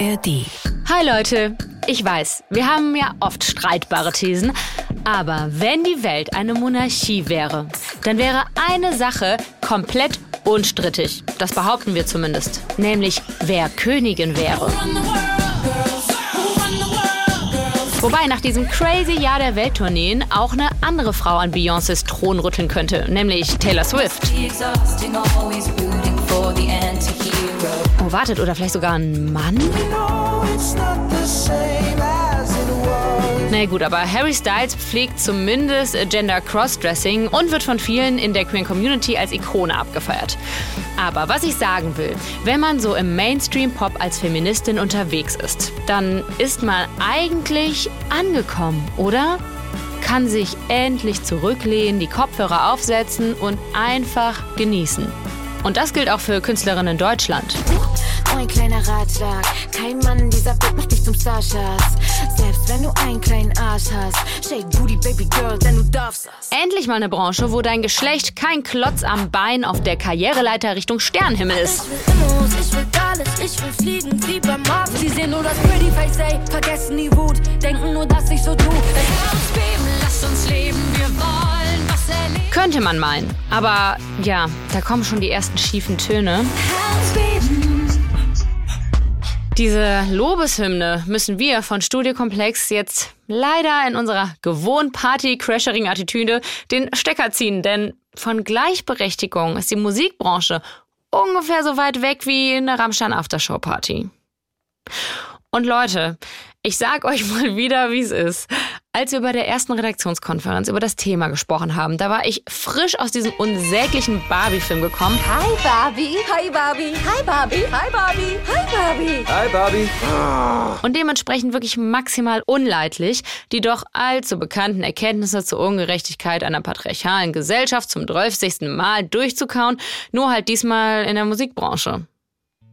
ARD. Hi Leute, ich weiß, wir haben ja oft streitbare Thesen, aber wenn die Welt eine Monarchie wäre, dann wäre eine Sache komplett unstrittig. Das behaupten wir zumindest, nämlich wer Königin wäre. Wobei nach diesem crazy Jahr der Welttourneen auch eine andere Frau an Beyoncés Thron rütteln könnte, nämlich Taylor Swift. Oh, wartet, oder vielleicht sogar ein Mann? Na nee, gut, aber Harry Styles pflegt zumindest Gender Crossdressing und wird von vielen in der Queer Community als Ikone abgefeiert. Aber was ich sagen will, wenn man so im Mainstream-Pop als Feministin unterwegs ist, dann ist man eigentlich angekommen, oder? Kann sich endlich zurücklehnen, die Kopfhörer aufsetzen und einfach genießen. Und das gilt auch für Künstlerinnen in Deutschland. Ein kleiner Ratschlag, kein Mann dieser Welt macht dich zum Starschatz. Selbst wenn du einen kleinen Arsch hast, shake booty baby girl, denn du darfst das. Endlich mal eine Branche, wo dein Geschlecht kein Klotz am Bein auf der Karriereleiter Richtung Sternenhimmel ist. Ich will Immos, ich will alles, ich will fliegen wie beim Mars. Sie sehen nur das Pretty Face, ey, vergessen die Wut, denken nur, dass ich so tu. Beben, lass uns leben, wir wollen. Könnte man meinen. Aber ja, da kommen schon die ersten schiefen Töne. Diese Lobeshymne müssen wir von Studiokomplex jetzt leider in unserer gewohnt Party-Crashering-Attitüde den Stecker ziehen, denn von Gleichberechtigung ist die Musikbranche ungefähr so weit weg wie eine Rammstein-Aftershow-Party. Und Leute, ich sag euch mal wieder, wie es ist. Als wir bei der ersten Redaktionskonferenz über das Thema gesprochen haben, da war ich frisch aus diesem unsäglichen Barbie-Film gekommen. Hi Barbie, hi Barbie, hi Barbie, hi Barbie, hi Barbie. Hi Barbie. und dementsprechend wirklich maximal unleidlich, die doch allzu bekannten Erkenntnisse zur Ungerechtigkeit einer patriarchalen Gesellschaft zum 12. Mal durchzukauen, nur halt diesmal in der Musikbranche.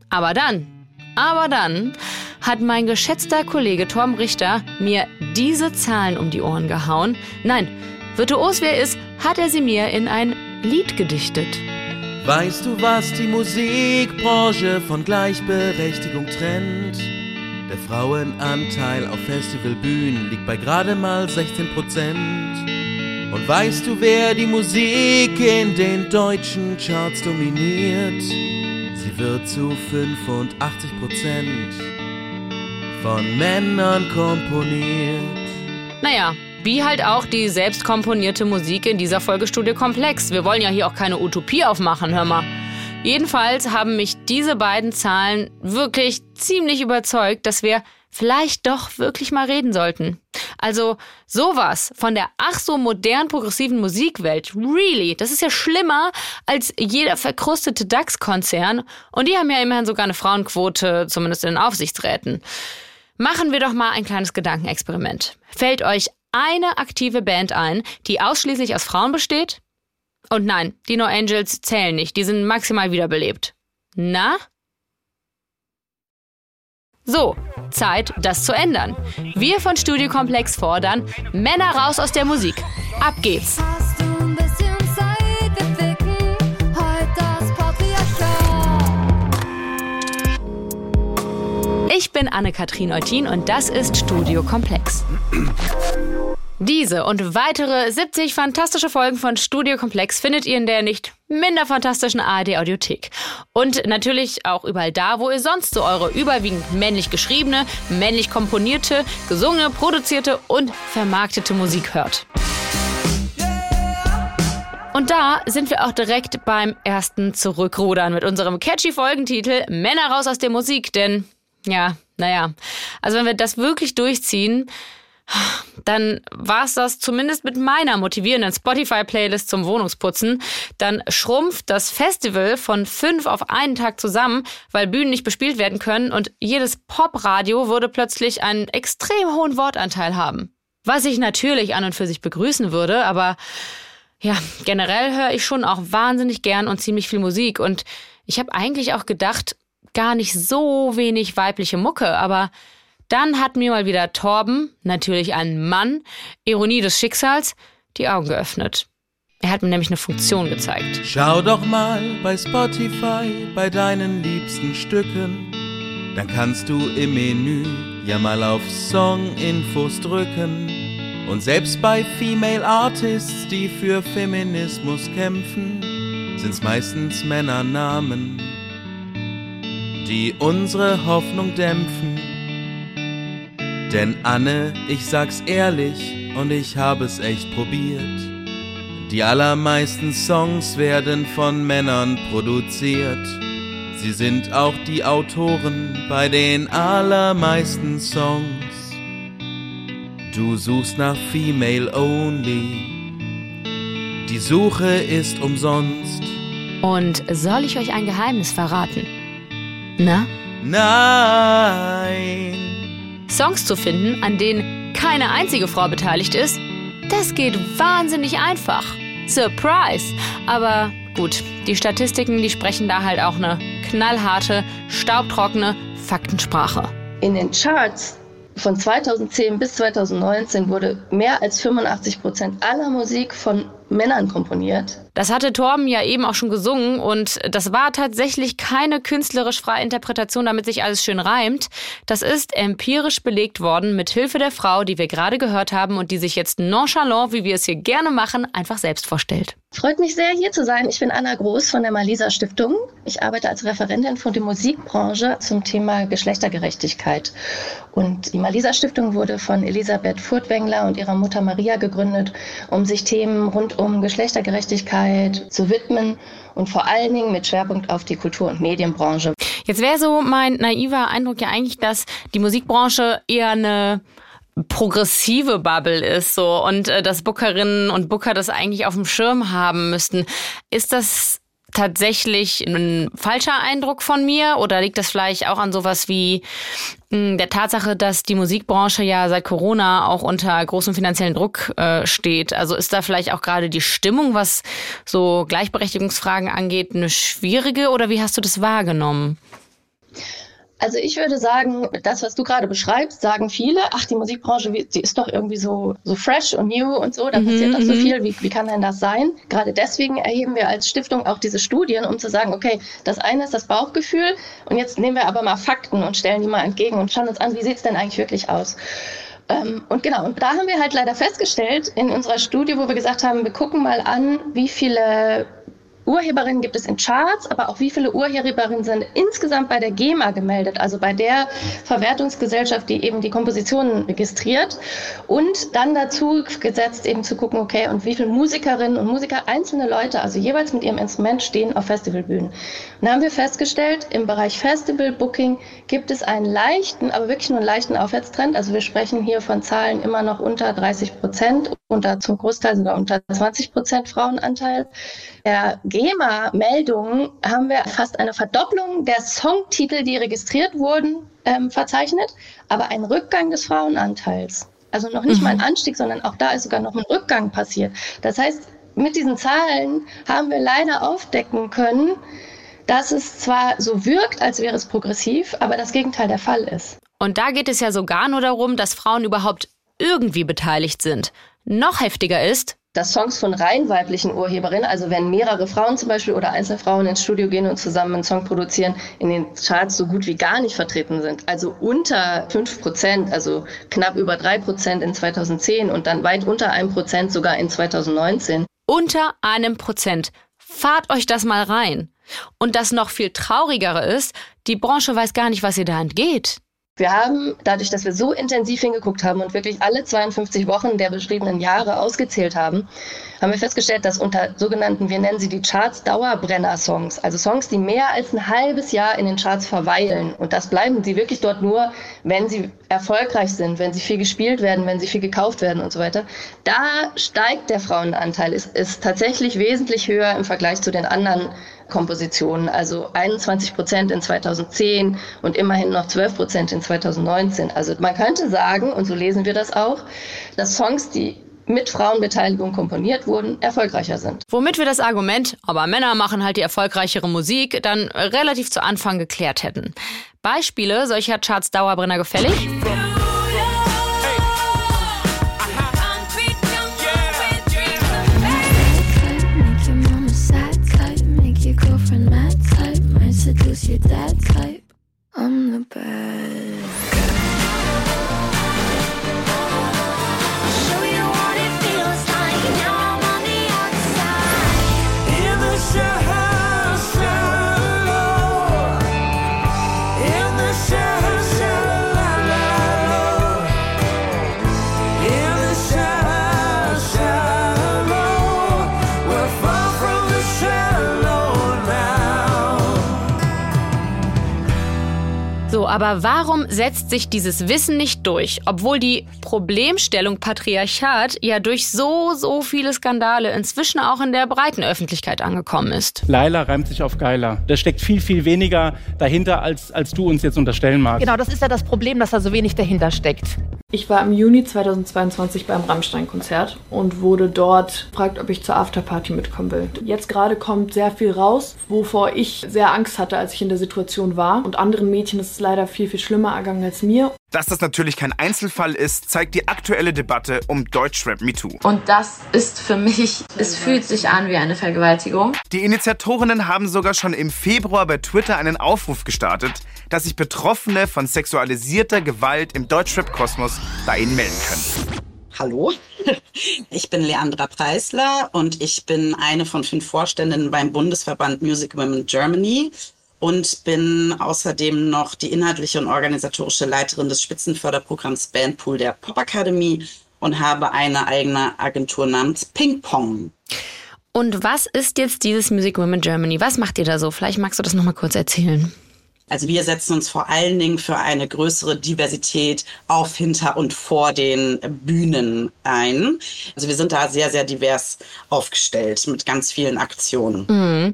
Aber dann, aber dann hat mein geschätzter Kollege Tom Richter mir diese Zahlen um die Ohren gehauen. Nein, virtuos wer ist, hat er sie mir in ein Lied gedichtet. Weißt du, was die Musikbranche von Gleichberechtigung trennt? Der Frauenanteil auf Festivalbühnen liegt bei gerade mal 16 Prozent. Und weißt du, wer die Musik in den deutschen Charts dominiert? Sie wird zu 85 Prozent von Männern komponiert. Naja, wie halt auch die selbst komponierte Musik in dieser Folge Studio Komplex. Wir wollen ja hier auch keine Utopie aufmachen, hör mal. Jedenfalls haben mich diese beiden Zahlen wirklich ziemlich überzeugt, dass wir vielleicht doch wirklich mal reden sollten. Also sowas von der ach so modern progressiven Musikwelt, really, das ist ja schlimmer als jeder verkrustete DAX-Konzern. Und die haben ja immerhin sogar eine Frauenquote, zumindest in den Aufsichtsräten. Machen wir doch mal ein kleines Gedankenexperiment. Fällt euch eine aktive Band ein, die ausschließlich aus Frauen besteht? Und nein, die No Angels zählen nicht, die sind maximal wiederbelebt. Na? So, Zeit, das zu ändern. Wir von Studiokomplex fordern Männer raus aus der Musik. Ab geht's. Patriarchat. Ich bin Anne-Kathrin Eutin und das ist Studio Komplex. Diese und weitere 70 fantastische Folgen von Studio Komplex findet ihr in der nicht minder fantastischen ARD Audiothek. Und natürlich auch überall da, wo ihr sonst so eure überwiegend männlich geschriebene, männlich komponierte, gesungene, produzierte und vermarktete Musik hört. Und da sind wir auch direkt beim ersten Zurückrudern mit unserem catchy Folgentitel Männer raus aus der Musik, denn ja, naja, also wenn wir das wirklich durchziehen, dann war es das zumindest mit meiner motivierenden Spotify-Playlist zum Wohnungsputzen. Dann schrumpft das Festival von fünf auf einen Tag zusammen, weil Bühnen nicht bespielt werden können und jedes Popradio würde plötzlich einen extrem hohen Wortanteil haben. Was ich natürlich an und für sich begrüßen würde, aber ja, generell höre ich schon auch wahnsinnig gern und ziemlich viel Musik und ich habe eigentlich auch gedacht, gar nicht so wenig weibliche Mucke, aber dann hat mir mal wieder Torben, natürlich ein Mann, Ironie des Schicksals, die Augen geöffnet. Er hat mir nämlich eine Funktion gezeigt. Schau doch mal bei Spotify bei deinen liebsten Stücken. dann kannst du im Menü ja mal auf Song-Infos drücken. Und selbst bei Female Artists, die für Feminismus kämpfen, sind's meistens Männernamen, die unsere Hoffnung dämpfen. Denn Anne, ich sag's ehrlich, und ich habe es echt probiert. Die allermeisten Songs werden von Männern produziert. Sie sind auch die Autoren bei den allermeisten Songs. Du suchst nach Female Only. Die Suche ist umsonst. Und soll ich euch ein Geheimnis verraten? Na? Nein. Songs zu finden, an denen keine einzige Frau beteiligt ist, das geht wahnsinnig einfach. Surprise! Aber gut, die Statistiken, die sprechen da halt auch eine knallharte, staubtrockene Faktensprache. In den Charts von 2010 bis 2019 wurde mehr als 85 Prozent aller Musik von Männern komponiert. Das hatte Torben ja eben auch schon gesungen und das war tatsächlich keine künstlerisch freie Interpretation, damit sich alles schön reimt. Das ist empirisch belegt worden mit Hilfe der Frau, die wir gerade gehört haben und die sich jetzt nonchalant, wie wir es hier gerne machen, einfach selbst vorstellt. Freut mich sehr, hier zu sein. Ich bin Anna Groß von der Malisa Stiftung. Ich arbeite als Referentin für die Musikbranche zum Thema Geschlechtergerechtigkeit. Und die Malisa Stiftung wurde von Elisabeth Furtwängler und ihrer Mutter Maria gegründet, um sich Themen rund um Geschlechtergerechtigkeit zu widmen und vor allen Dingen mit Schwerpunkt auf die Kultur- und Medienbranche. Jetzt wäre so mein naiver Eindruck ja eigentlich, dass die Musikbranche eher eine progressive Bubble ist so und äh, dass Bookerinnen und Booker das eigentlich auf dem Schirm haben müssten. Ist das tatsächlich ein falscher Eindruck von mir oder liegt das vielleicht auch an sowas wie hm, der Tatsache, dass die Musikbranche ja seit Corona auch unter großem finanziellen Druck äh, steht? Also ist da vielleicht auch gerade die Stimmung, was so Gleichberechtigungsfragen angeht, eine schwierige oder wie hast du das wahrgenommen? Also ich würde sagen, das, was du gerade beschreibst, sagen viele, ach, die Musikbranche, die ist doch irgendwie so, so fresh und new und so, da mhm, passiert doch so mhm. viel, wie, wie kann denn das sein? Gerade deswegen erheben wir als Stiftung auch diese Studien, um zu sagen, okay, das eine ist das Bauchgefühl und jetzt nehmen wir aber mal Fakten und stellen die mal entgegen und schauen uns an, wie sieht es denn eigentlich wirklich aus? Ähm, und genau, und da haben wir halt leider festgestellt in unserer Studie, wo wir gesagt haben, wir gucken mal an, wie viele Urheberinnen gibt es in Charts, aber auch wie viele Urheberinnen sind insgesamt bei der GEMA gemeldet, also bei der Verwertungsgesellschaft, die eben die Kompositionen registriert. Und dann dazu gesetzt eben zu gucken, okay, und wie viele Musikerinnen und Musiker, einzelne Leute, also jeweils mit ihrem Instrument stehen auf Festivalbühnen. Und da haben wir festgestellt, im Bereich Festival Booking gibt es einen leichten, aber wirklich nur einen leichten Aufwärtstrend. Also wir sprechen hier von Zahlen immer noch unter 30 Prozent, unter zum Großteil sogar unter 20 Prozent Frauenanteil. Der GEMA-Meldungen haben wir fast eine Verdopplung der Songtitel, die registriert wurden, ähm, verzeichnet, aber ein Rückgang des Frauenanteils. Also noch nicht mhm. mal ein Anstieg, sondern auch da ist sogar noch ein Rückgang passiert. Das heißt, mit diesen Zahlen haben wir leider aufdecken können, dass es zwar so wirkt, als wäre es progressiv, aber das Gegenteil der Fall ist. Und da geht es ja sogar nur darum, dass Frauen überhaupt irgendwie beteiligt sind. Noch heftiger ist, dass Songs von rein weiblichen Urheberinnen, also wenn mehrere Frauen zum Beispiel oder einzelne Frauen ins Studio gehen und zusammen einen Song produzieren, in den Charts so gut wie gar nicht vertreten sind. Also unter fünf Prozent, also knapp über drei Prozent in 2010 und dann weit unter einem Prozent sogar in 2019. Unter einem Prozent. Fahrt euch das mal rein. Und das noch viel traurigere ist, die Branche weiß gar nicht, was ihr da entgeht. Wir haben, dadurch, dass wir so intensiv hingeguckt haben und wirklich alle 52 Wochen der beschriebenen Jahre ausgezählt haben, haben wir festgestellt, dass unter sogenannten, wir nennen sie die Charts Dauerbrenner-Songs, also Songs, die mehr als ein halbes Jahr in den Charts verweilen. Und das bleiben sie wirklich dort nur, wenn sie erfolgreich sind, wenn sie viel gespielt werden, wenn sie viel gekauft werden und so weiter. Da steigt der Frauenanteil, ist, ist tatsächlich wesentlich höher im Vergleich zu den anderen Kompositionen, also 21 Prozent in 2010 und immerhin noch 12 Prozent in 2019. Also man könnte sagen, und so lesen wir das auch, dass Songs, die mit Frauenbeteiligung komponiert wurden, erfolgreicher sind. Womit wir das Argument, aber Männer machen halt die erfolgreichere Musik, dann relativ zu Anfang geklärt hätten. Beispiele solcher Charts Dauerbrenner gefällig? On the bed. Aber warum setzt sich dieses Wissen nicht durch, obwohl die Problemstellung Patriarchat ja durch so, so viele Skandale inzwischen auch in der breiten Öffentlichkeit angekommen ist? Laila reimt sich auf Geiler. Da steckt viel, viel weniger dahinter, als, als du uns jetzt unterstellen magst. Genau, das ist ja das Problem, dass da so wenig dahinter steckt. Ich war im Juni 2022 beim Rammstein-Konzert und wurde dort gefragt, ob ich zur Afterparty mitkommen will. Jetzt gerade kommt sehr viel raus, wovor ich sehr Angst hatte, als ich in der Situation war. Und anderen Mädchen ist es leider viel, viel schlimmer ergangen als mir. Dass das natürlich kein Einzelfall ist, zeigt die aktuelle Debatte um Deutschrap MeToo. Und das ist für mich, es fühlt sich an wie eine Vergewaltigung. Die Initiatorinnen haben sogar schon im Februar bei Twitter einen Aufruf gestartet, dass sich Betroffene von sexualisierter Gewalt im Deutschrap-Kosmos bei ihnen melden können. Hallo, ich bin Leandra Preisler und ich bin eine von fünf Vorständinnen beim Bundesverband Music Women Germany und bin außerdem noch die inhaltliche und organisatorische Leiterin des Spitzenförderprogramms Bandpool der Popakademie und habe eine eigene Agentur namens Ping Pong. Und was ist jetzt dieses Music Women Germany? Was macht ihr da so? Vielleicht magst du das nochmal kurz erzählen. Also wir setzen uns vor allen Dingen für eine größere Diversität auf, hinter und vor den Bühnen ein. Also wir sind da sehr, sehr divers aufgestellt mit ganz vielen Aktionen. Mhm.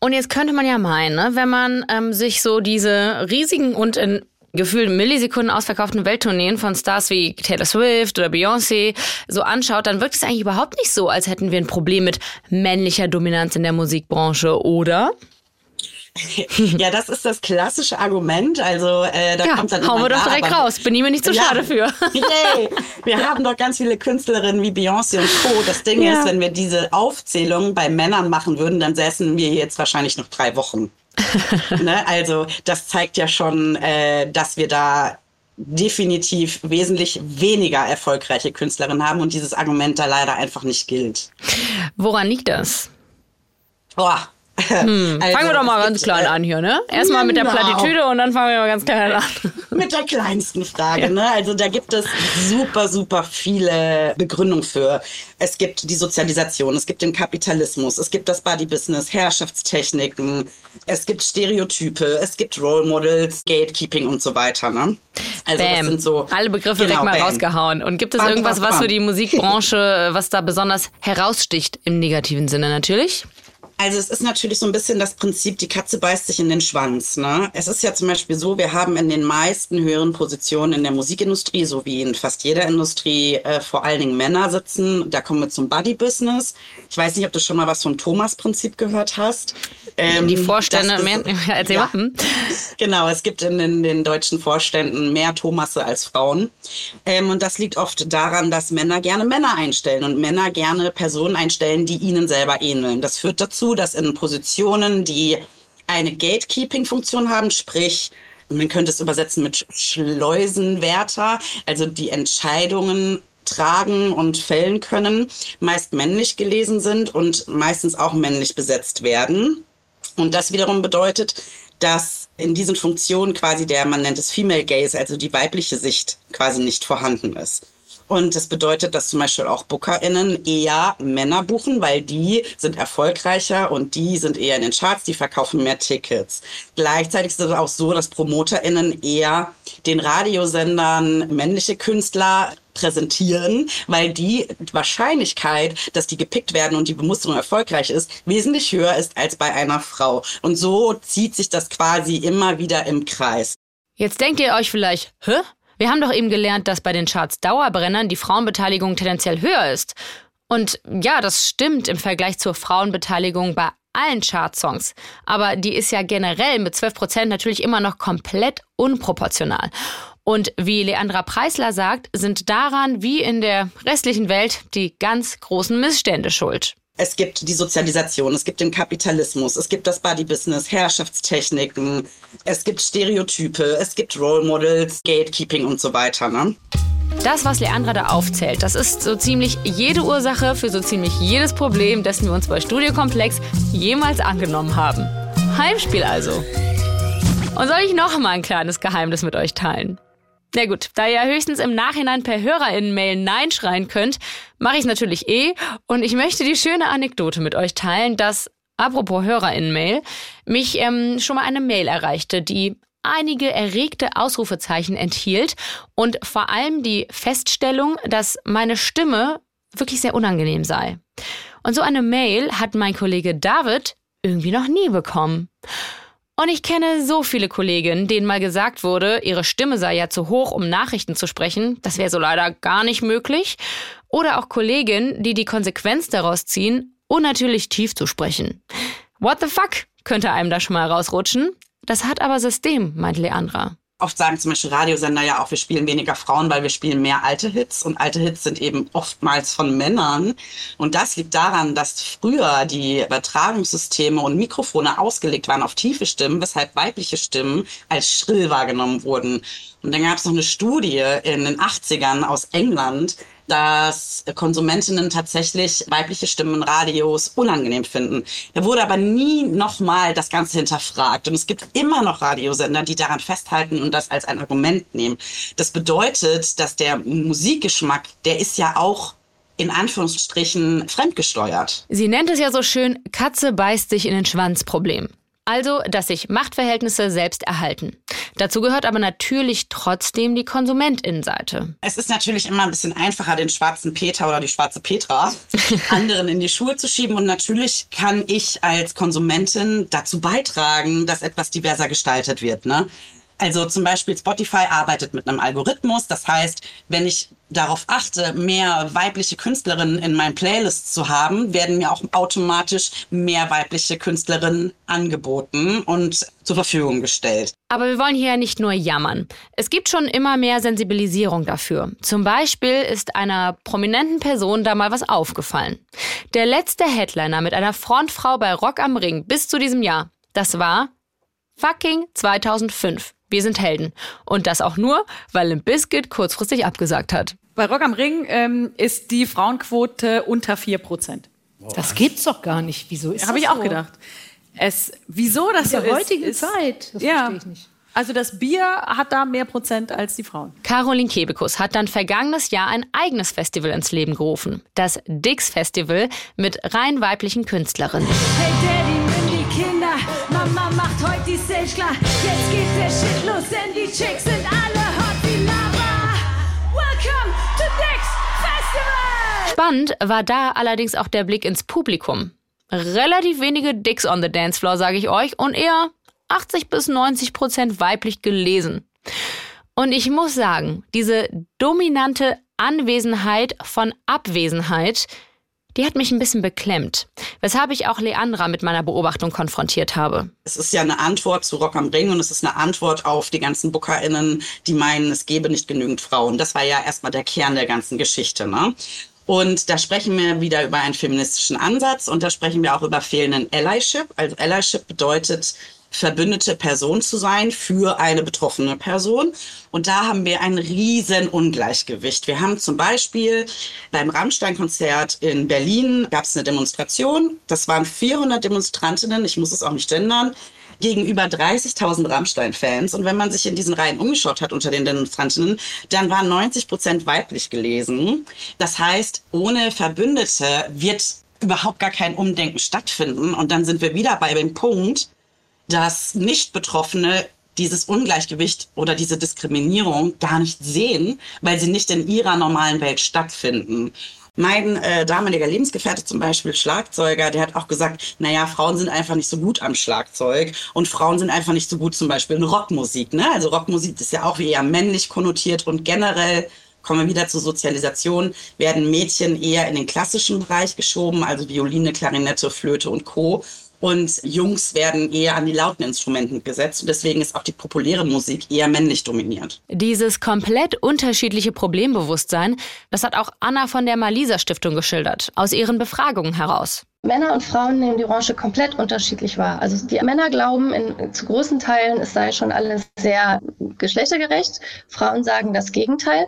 Und jetzt könnte man ja meinen, ne, wenn man ähm, sich so diese riesigen und in gefühlt Millisekunden ausverkauften Welttourneen von Stars wie Taylor Swift oder Beyoncé so anschaut, dann wirkt es eigentlich überhaupt nicht so, als hätten wir ein Problem mit männlicher Dominanz in der Musikbranche, oder? Ja, das ist das klassische Argument. Also äh, da Ja, kommt dann hauen wir doch direkt raus. Bin ich mir nicht zu Ja. schade für. Yay. Wir haben doch ganz viele Künstlerinnen wie Beyoncé und Co. Das Ding Ja. ist, wenn wir diese Aufzählung bei Männern machen würden, dann säßen wir jetzt wahrscheinlich noch drei Wochen. ne? Also das zeigt ja schon, äh, dass wir da definitiv wesentlich weniger erfolgreiche Künstlerinnen haben und dieses Argument da leider einfach nicht gilt. Woran liegt das? Boah. Hm. Also, fangen wir doch mal ganz klein äh, an hier, ne? Erstmal mit der genau. Plattitüde und dann fangen wir mal ganz klein an. Mit der kleinsten Frage, ne? Also da gibt es super, super viele Begründungen für. Es gibt die Sozialisation, es gibt den Kapitalismus, es gibt das Body-Business, Herrschaftstechniken, es gibt Stereotype, es gibt Role Models, Gatekeeping und so weiter, ne? Also das Bam. sind so Alle Begriffe Genau, direkt mal bam. rausgehauen. Und gibt es Bam, irgendwas, was für die Musikbranche, was da besonders heraussticht im negativen Sinne natürlich? Also es ist natürlich so ein bisschen das Prinzip, die Katze beißt sich in den Schwanz. Ne? Es ist ja zum Beispiel so, wir haben in den meisten höheren Positionen in der Musikindustrie, so wie in fast jeder Industrie, äh, vor allen Dingen Männer sitzen. Da kommen wir zum Buddy-Business. Ich weiß nicht, ob du schon mal was vom Thomas-Prinzip gehört hast. Ähm, Die Vorstände, das mehr, erzähl ja. mal. Hm? Genau, es gibt in den, den deutschen Vorständen mehr Thomasse als Frauen. Ähm, und das liegt oft daran, dass Männer gerne Männer einstellen und Männer gerne Personen einstellen, die ihnen selber ähneln. Das führt dazu, dass in Positionen, die eine Gatekeeping-Funktion haben, sprich, man könnte es übersetzen mit Schleusenwärter, also die Entscheidungen tragen und fällen können, meist männlich gelesen sind und meistens auch männlich besetzt werden. Und das wiederum bedeutet, dass in diesen Funktionen quasi der, man nennt es Female Gaze, also die weibliche Sicht quasi nicht vorhanden ist. Und das bedeutet, dass zum Beispiel auch BookerInnen eher Männer buchen, weil die sind erfolgreicher und die sind eher in den Charts, die verkaufen mehr Tickets. Gleichzeitig ist es auch so, dass PromoterInnen eher den Radiosendern männliche Künstler präsentieren, weil die Wahrscheinlichkeit, dass die gepickt werden und die Bemusterung erfolgreich ist, wesentlich höher ist als bei einer Frau. Und so zieht sich das quasi immer wieder im Kreis. Jetzt denkt ihr euch vielleicht, hä? Wir haben doch eben gelernt, dass bei den Charts Dauerbrennern die Frauenbeteiligung tendenziell höher ist. Und ja, das stimmt im Vergleich zur Frauenbeteiligung bei allen Chartsongs. Aber die ist ja generell mit 12 Prozent natürlich immer noch komplett unproportional. Und wie Leandra Preisler sagt, sind daran wie in der restlichen Welt die ganz großen Missstände schuld. Es gibt die Sozialisation, es gibt den Kapitalismus, es gibt das Body-Business, Herrschaftstechniken, es gibt Stereotype, es gibt Role Models, Gatekeeping und so weiter. Ne? Das, was Leandra da aufzählt, das ist so ziemlich jede Ursache für so ziemlich jedes Problem, dessen wir uns bei Studiokomplex jemals angenommen haben. Heimspiel also. Und soll ich noch mal ein kleines Geheimnis mit euch teilen? Na gut, da ihr höchstens im Nachhinein per HörerInnen-Mail Nein schreien könnt, mache ich es natürlich eh. Und ich möchte die schöne Anekdote mit euch teilen, dass, apropos HörerInnen-Mail, mich ähm, schon mal eine Mail erreichte, die einige erregte Ausrufezeichen enthielt und vor allem die Feststellung, dass meine Stimme wirklich sehr unangenehm sei. Und so eine Mail hat mein Kollege David irgendwie noch nie bekommen. Und ich kenne so viele Kolleginnen, denen mal gesagt wurde, ihre Stimme sei ja zu hoch, um Nachrichten zu sprechen. Das wäre so leider gar nicht möglich. Oder auch Kolleginnen, die die Konsequenz daraus ziehen, unnatürlich tief zu sprechen. What the fuck könnte einem da schon mal rausrutschen. Das hat aber System, meint Leandra. Oft sagen zum Beispiel Radiosender ja auch, wir spielen weniger Frauen, weil wir spielen mehr alte Hits. Und alte Hits sind eben oftmals von Männern. Und das liegt daran, dass früher die Übertragungssysteme und Mikrofone ausgelegt waren auf tiefe Stimmen, weshalb weibliche Stimmen als schrill wahrgenommen wurden. Und dann gab es noch eine Studie in den 80ern aus England, dass Konsumentinnen tatsächlich weibliche Stimmen Radios unangenehm finden. Da wurde aber nie nochmal das Ganze hinterfragt. Und es gibt immer noch Radiosender, die daran festhalten und das als ein Argument nehmen. Das bedeutet, dass der Musikgeschmack, der ist ja auch in Anführungsstrichen fremdgesteuert. Sie nennt es ja so schön Katze beißt sich in den Schwanz Problem. Also, dass sich Machtverhältnisse selbst erhalten. Dazu gehört aber natürlich trotzdem die Konsumentinnenseite. Es ist natürlich immer ein bisschen einfacher, den schwarzen Peter oder die schwarze Petra anderen in die Schuhe zu schieben. Und natürlich kann ich als Konsumentin dazu beitragen, dass etwas diverser gestaltet wird. Ne? Also zum Beispiel Spotify arbeitet mit einem Algorithmus. Das heißt, wenn ich darauf achte, mehr weibliche Künstlerinnen in meinen Playlists zu haben, werden mir auch automatisch mehr weibliche Künstlerinnen angeboten und zur Verfügung gestellt. Aber wir wollen hier ja nicht nur jammern. Es gibt schon immer mehr Sensibilisierung dafür. Zum Beispiel ist einer prominenten Person da mal was aufgefallen. Der letzte Headliner mit einer Frontfrau bei Rock am Ring bis zu diesem Jahr, das war fucking 2005. Wir sind Helden. Und das auch nur, weil Limp Bizkit kurzfristig abgesagt hat. Bei Rock am Ring ähm, ist die Frauenquote unter 4%. Das gibt's doch gar nicht. Wieso ist Habe das ich auch so? gedacht. Es, wieso das In der so heutigen ist, Zeit. Das ja, verstehe ich nicht. Also das Bier hat da mehr Prozent als die Frauen. Caroline Kebekus hat dann vergangenes Jahr ein eigenes Festival ins Leben gerufen. Das Dix Festival mit rein weiblichen Künstlerinnen. Hey Daddy, Mama macht heute die Stage klar. Jetzt geht der Shit los, denn die Chicks sind alle hot wie Lava. Welcome to Dix Festival! Spannend war da allerdings auch der Blick ins Publikum. Relativ wenige Dicks on the Dance Floor, sage ich euch, und eher 80 bis 90 Prozent weiblich gelesen. Und ich muss sagen, diese dominante Anwesenheit von Abwesenheit, die hat mich ein bisschen beklemmt. Weshalb ich auch Leandra mit meiner Beobachtung konfrontiert habe. Es ist ja eine Antwort zu Rock am Ring und es ist eine Antwort auf die ganzen BookerInnen, die meinen, es gebe nicht genügend Frauen. Das war ja erstmal der Kern der ganzen Geschichte. Ne? Und da sprechen wir wieder über einen feministischen Ansatz und da sprechen wir auch über fehlenden Allyship. Also Allyship bedeutet, verbündete Person zu sein für eine betroffene Person. Und da haben wir ein riesen Ungleichgewicht. Wir haben zum Beispiel beim Rammstein-Konzert in Berlin gab es eine Demonstration. Das waren 400 Demonstrantinnen, ich muss es auch nicht gendern, gegenüber 30.000 Rammstein-Fans. Und wenn man sich in diesen Reihen umgeschaut hat unter den Demonstrantinnen, dann waren 90 Prozent weiblich gelesen. Das heißt, ohne Verbündete wird überhaupt gar kein Umdenken stattfinden. Und dann sind wir wieder bei dem Punkt, dass Nicht-Betroffene dieses Ungleichgewicht oder diese Diskriminierung gar nicht sehen, weil sie nicht in ihrer normalen Welt stattfinden. Mein äh, damaliger Lebensgefährte zum Beispiel, Schlagzeuger, der hat auch gesagt, naja, Frauen sind einfach nicht so gut am Schlagzeug und Frauen sind einfach nicht so gut zum Beispiel in Rockmusik. Ne? Also Rockmusik ist ja auch eher männlich konnotiert und generell kommen wir wieder zur Sozialisation, werden Mädchen eher in den klassischen Bereich geschoben, also Violine, Klarinette, Flöte und Co. Und Jungs werden eher an die lauten Instrumenten gesetzt. Und deswegen ist auch die populäre Musik eher männlich dominiert. Dieses komplett unterschiedliche Problembewusstsein, das hat auch Anna von der Malisa Stiftung geschildert, aus ihren Befragungen heraus. Männer und Frauen nehmen die Branche komplett unterschiedlich wahr. Also die Männer glauben in, zu großen Teilen, es sei schon alles sehr geschlechtergerecht. Frauen sagen das Gegenteil.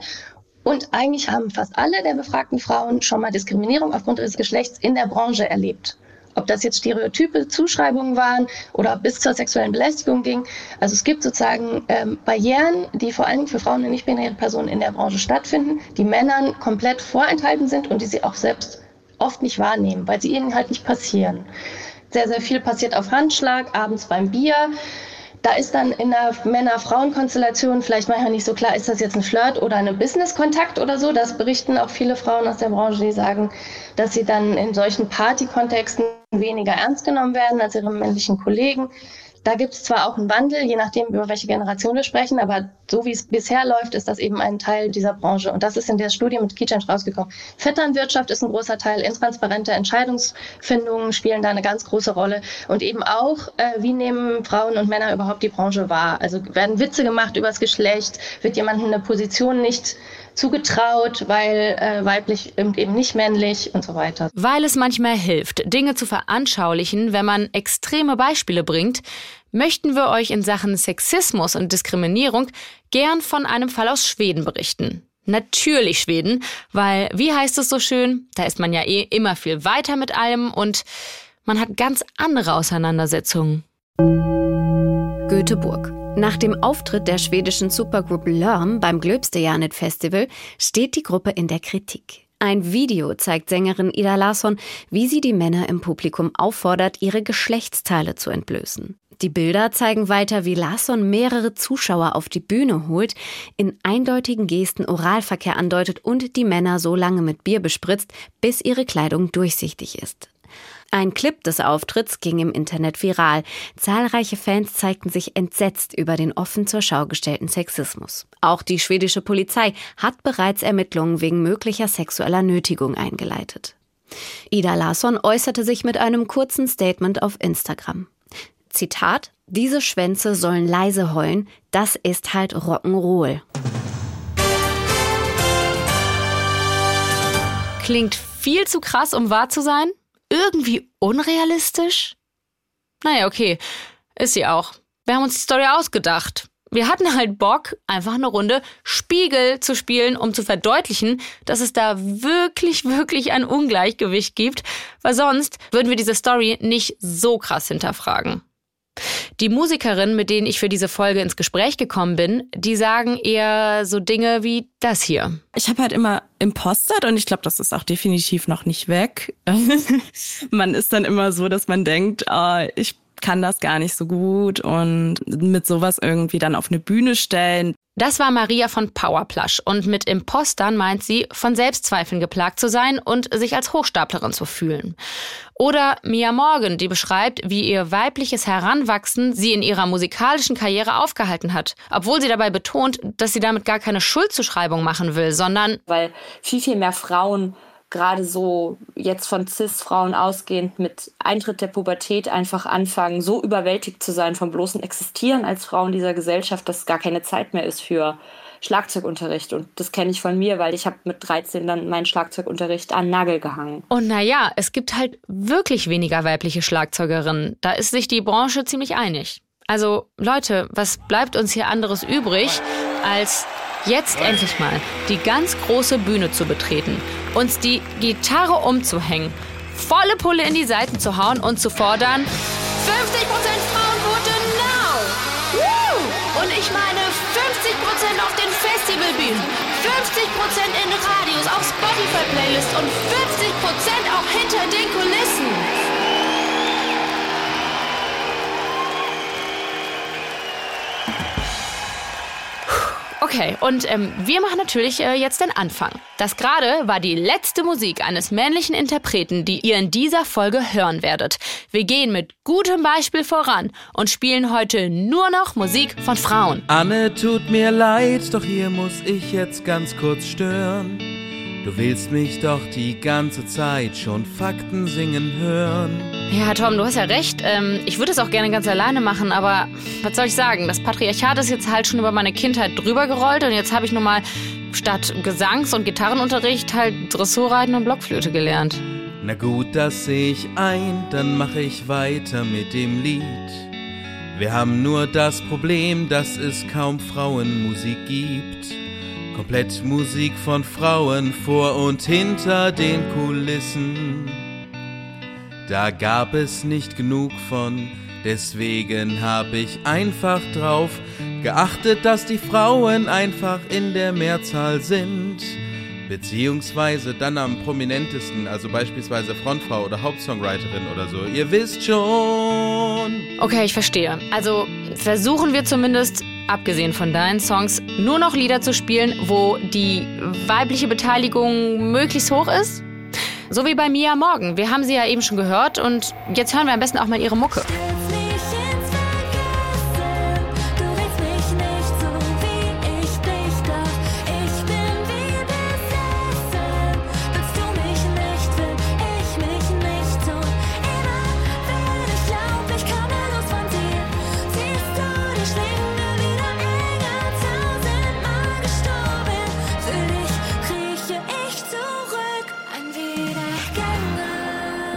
Und eigentlich haben fast alle der befragten Frauen schon mal Diskriminierung aufgrund ihres Geschlechts in der Branche erlebt. Ob das jetzt stereotype Zuschreibungen waren oder bis zur sexuellen Belästigung ging. Also es gibt sozusagen ähm, Barrieren, die vor allen Dingen für Frauen und nicht binäre Personen in der Branche stattfinden, die Männern komplett vorenthalten sind und die sie auch selbst oft nicht wahrnehmen, weil sie ihnen halt nicht passieren. Sehr, sehr viel passiert auf Handschlag, abends beim Bier. Da ist dann in der Männer-Frauen-Konstellation vielleicht manchmal nicht so klar, ist das jetzt ein Flirt oder ein Business-Kontakt oder so. Das berichten auch viele Frauen aus der Branche, die sagen, dass sie dann in solchen Party-Kontexten weniger ernst genommen werden als ihre männlichen Kollegen. Da gibt es zwar auch einen Wandel, je nachdem, über welche Generation wir sprechen, aber so wie es bisher läuft, ist das eben ein Teil dieser Branche. Und das ist in der Studie mit Kitchench rausgekommen. Vetternwirtschaft ist ein großer Teil, intransparente Entscheidungsfindungen spielen da eine ganz große Rolle. Und eben auch, äh, wie nehmen Frauen und Männer überhaupt die Branche wahr? Also werden Witze gemacht über das Geschlecht? Wird jemandem eine Position nicht zugetraut, weil äh, weiblich eben nicht männlich und so weiter. Weil es manchmal hilft, Dinge zu veranschaulichen, wenn man extreme Beispiele bringt, möchten wir euch in Sachen Sexismus und Diskriminierung gern von einem Fall aus Schweden berichten. Natürlich Schweden, weil, wie heißt es so schön, da ist man ja eh immer viel weiter mit allem und man hat ganz andere Auseinandersetzungen. Göteborg. Nach dem Auftritt der schwedischen Supergroup Lörm beim Glöbste Festival steht die Gruppe in der Kritik. Ein Video zeigt Sängerin Ida Larsson, wie sie die Männer im Publikum auffordert, ihre Geschlechtsteile zu entblößen. Die Bilder zeigen weiter, wie Larsson mehrere Zuschauer auf die Bühne holt, in eindeutigen Gesten Oralverkehr andeutet und die Männer so lange mit Bier bespritzt, bis ihre Kleidung durchsichtig ist. Ein Clip des Auftritts ging im Internet viral. Zahlreiche Fans zeigten sich entsetzt über den offen zur Schau gestellten Sexismus. Auch die schwedische Polizei hat bereits Ermittlungen wegen möglicher sexueller Nötigung eingeleitet. Ida Larsson äußerte sich mit einem kurzen Statement auf Instagram. Zitat: Diese Schwänze sollen leise heulen, das ist halt Rock'n'Roll. Klingt viel zu krass, um wahr zu sein? Irgendwie unrealistisch? Naja, okay. Ist sie auch. Wir haben uns die Story ausgedacht. Wir hatten halt Bock, einfach eine Runde Spiegel zu spielen, um zu verdeutlichen, dass es da wirklich, wirklich ein Ungleichgewicht gibt, weil sonst würden wir diese Story nicht so krass hinterfragen. Die Musikerinnen, mit denen ich für diese Folge ins Gespräch gekommen bin, die sagen eher so Dinge wie das hier. Ich habe halt immer impostert und ich glaube, das ist auch definitiv noch nicht weg. man ist dann immer so, dass man denkt, oh, ich kann das gar nicht so gut und mit sowas irgendwie dann auf eine Bühne stellen. Das war Maria von Powerplush und mit Impostern meint sie, von Selbstzweifeln geplagt zu sein und sich als Hochstaplerin zu fühlen. Oder Mia Morgan, die beschreibt, wie ihr weibliches Heranwachsen sie in ihrer musikalischen Karriere aufgehalten hat, obwohl sie dabei betont, dass sie damit gar keine Schuldzuschreibung machen will, sondern weil viel, viel mehr Frauen gerade so jetzt von CIS-Frauen ausgehend mit Eintritt der Pubertät einfach anfangen, so überwältigt zu sein vom bloßen Existieren als Frau in dieser Gesellschaft, dass gar keine Zeit mehr ist für Schlagzeugunterricht. Und das kenne ich von mir, weil ich habe mit 13 dann meinen Schlagzeugunterricht an Nagel gehangen. Und naja, es gibt halt wirklich weniger weibliche Schlagzeugerinnen. Da ist sich die Branche ziemlich einig. Also Leute, was bleibt uns hier anderes übrig, als jetzt endlich mal die ganz große Bühne zu betreten, uns die Gitarre umzuhängen, volle Pulle in die Seiten zu hauen und zu fordern 50% Frauenquote now! Woo! Und ich meine 50% auf den Festivalbühnen, 50% in Radios, auf Spotify-Playlists und 50% auch hinter den Kulissen. Okay, und ähm, wir machen natürlich äh, jetzt den Anfang. Das gerade war die letzte Musik eines männlichen Interpreten, die ihr in dieser Folge hören werdet. Wir gehen mit gutem Beispiel voran und spielen heute nur noch Musik von Frauen. Anne, tut mir leid, doch hier muss ich jetzt ganz kurz stören. Du willst mich doch die ganze Zeit schon Fakten singen hören. Ja, Tom, du hast ja recht. Ähm, ich würde es auch gerne ganz alleine machen, aber was soll ich sagen? Das Patriarchat ist jetzt halt schon über meine Kindheit drüber gerollt und jetzt habe ich nun mal statt Gesangs- und Gitarrenunterricht halt Dressurreiten und Blockflöte gelernt. Na gut, das sehe ich ein, dann mache ich weiter mit dem Lied. Wir haben nur das Problem, dass es kaum Frauenmusik gibt. Komplett Musik von Frauen vor und hinter den Kulissen. Da gab es nicht genug von, deswegen hab ich einfach drauf geachtet, dass die Frauen einfach in der Mehrzahl sind. Beziehungsweise dann am prominentesten, also beispielsweise Frontfrau oder Hauptsongwriterin oder so. Ihr wisst schon. Okay, ich verstehe. Also versuchen wir zumindest, abgesehen von deinen Songs, nur noch Lieder zu spielen, wo die weibliche Beteiligung möglichst hoch ist. So wie bei Mia Morgan. Wir haben sie ja eben schon gehört und jetzt hören wir am besten auch mal ihre Mucke.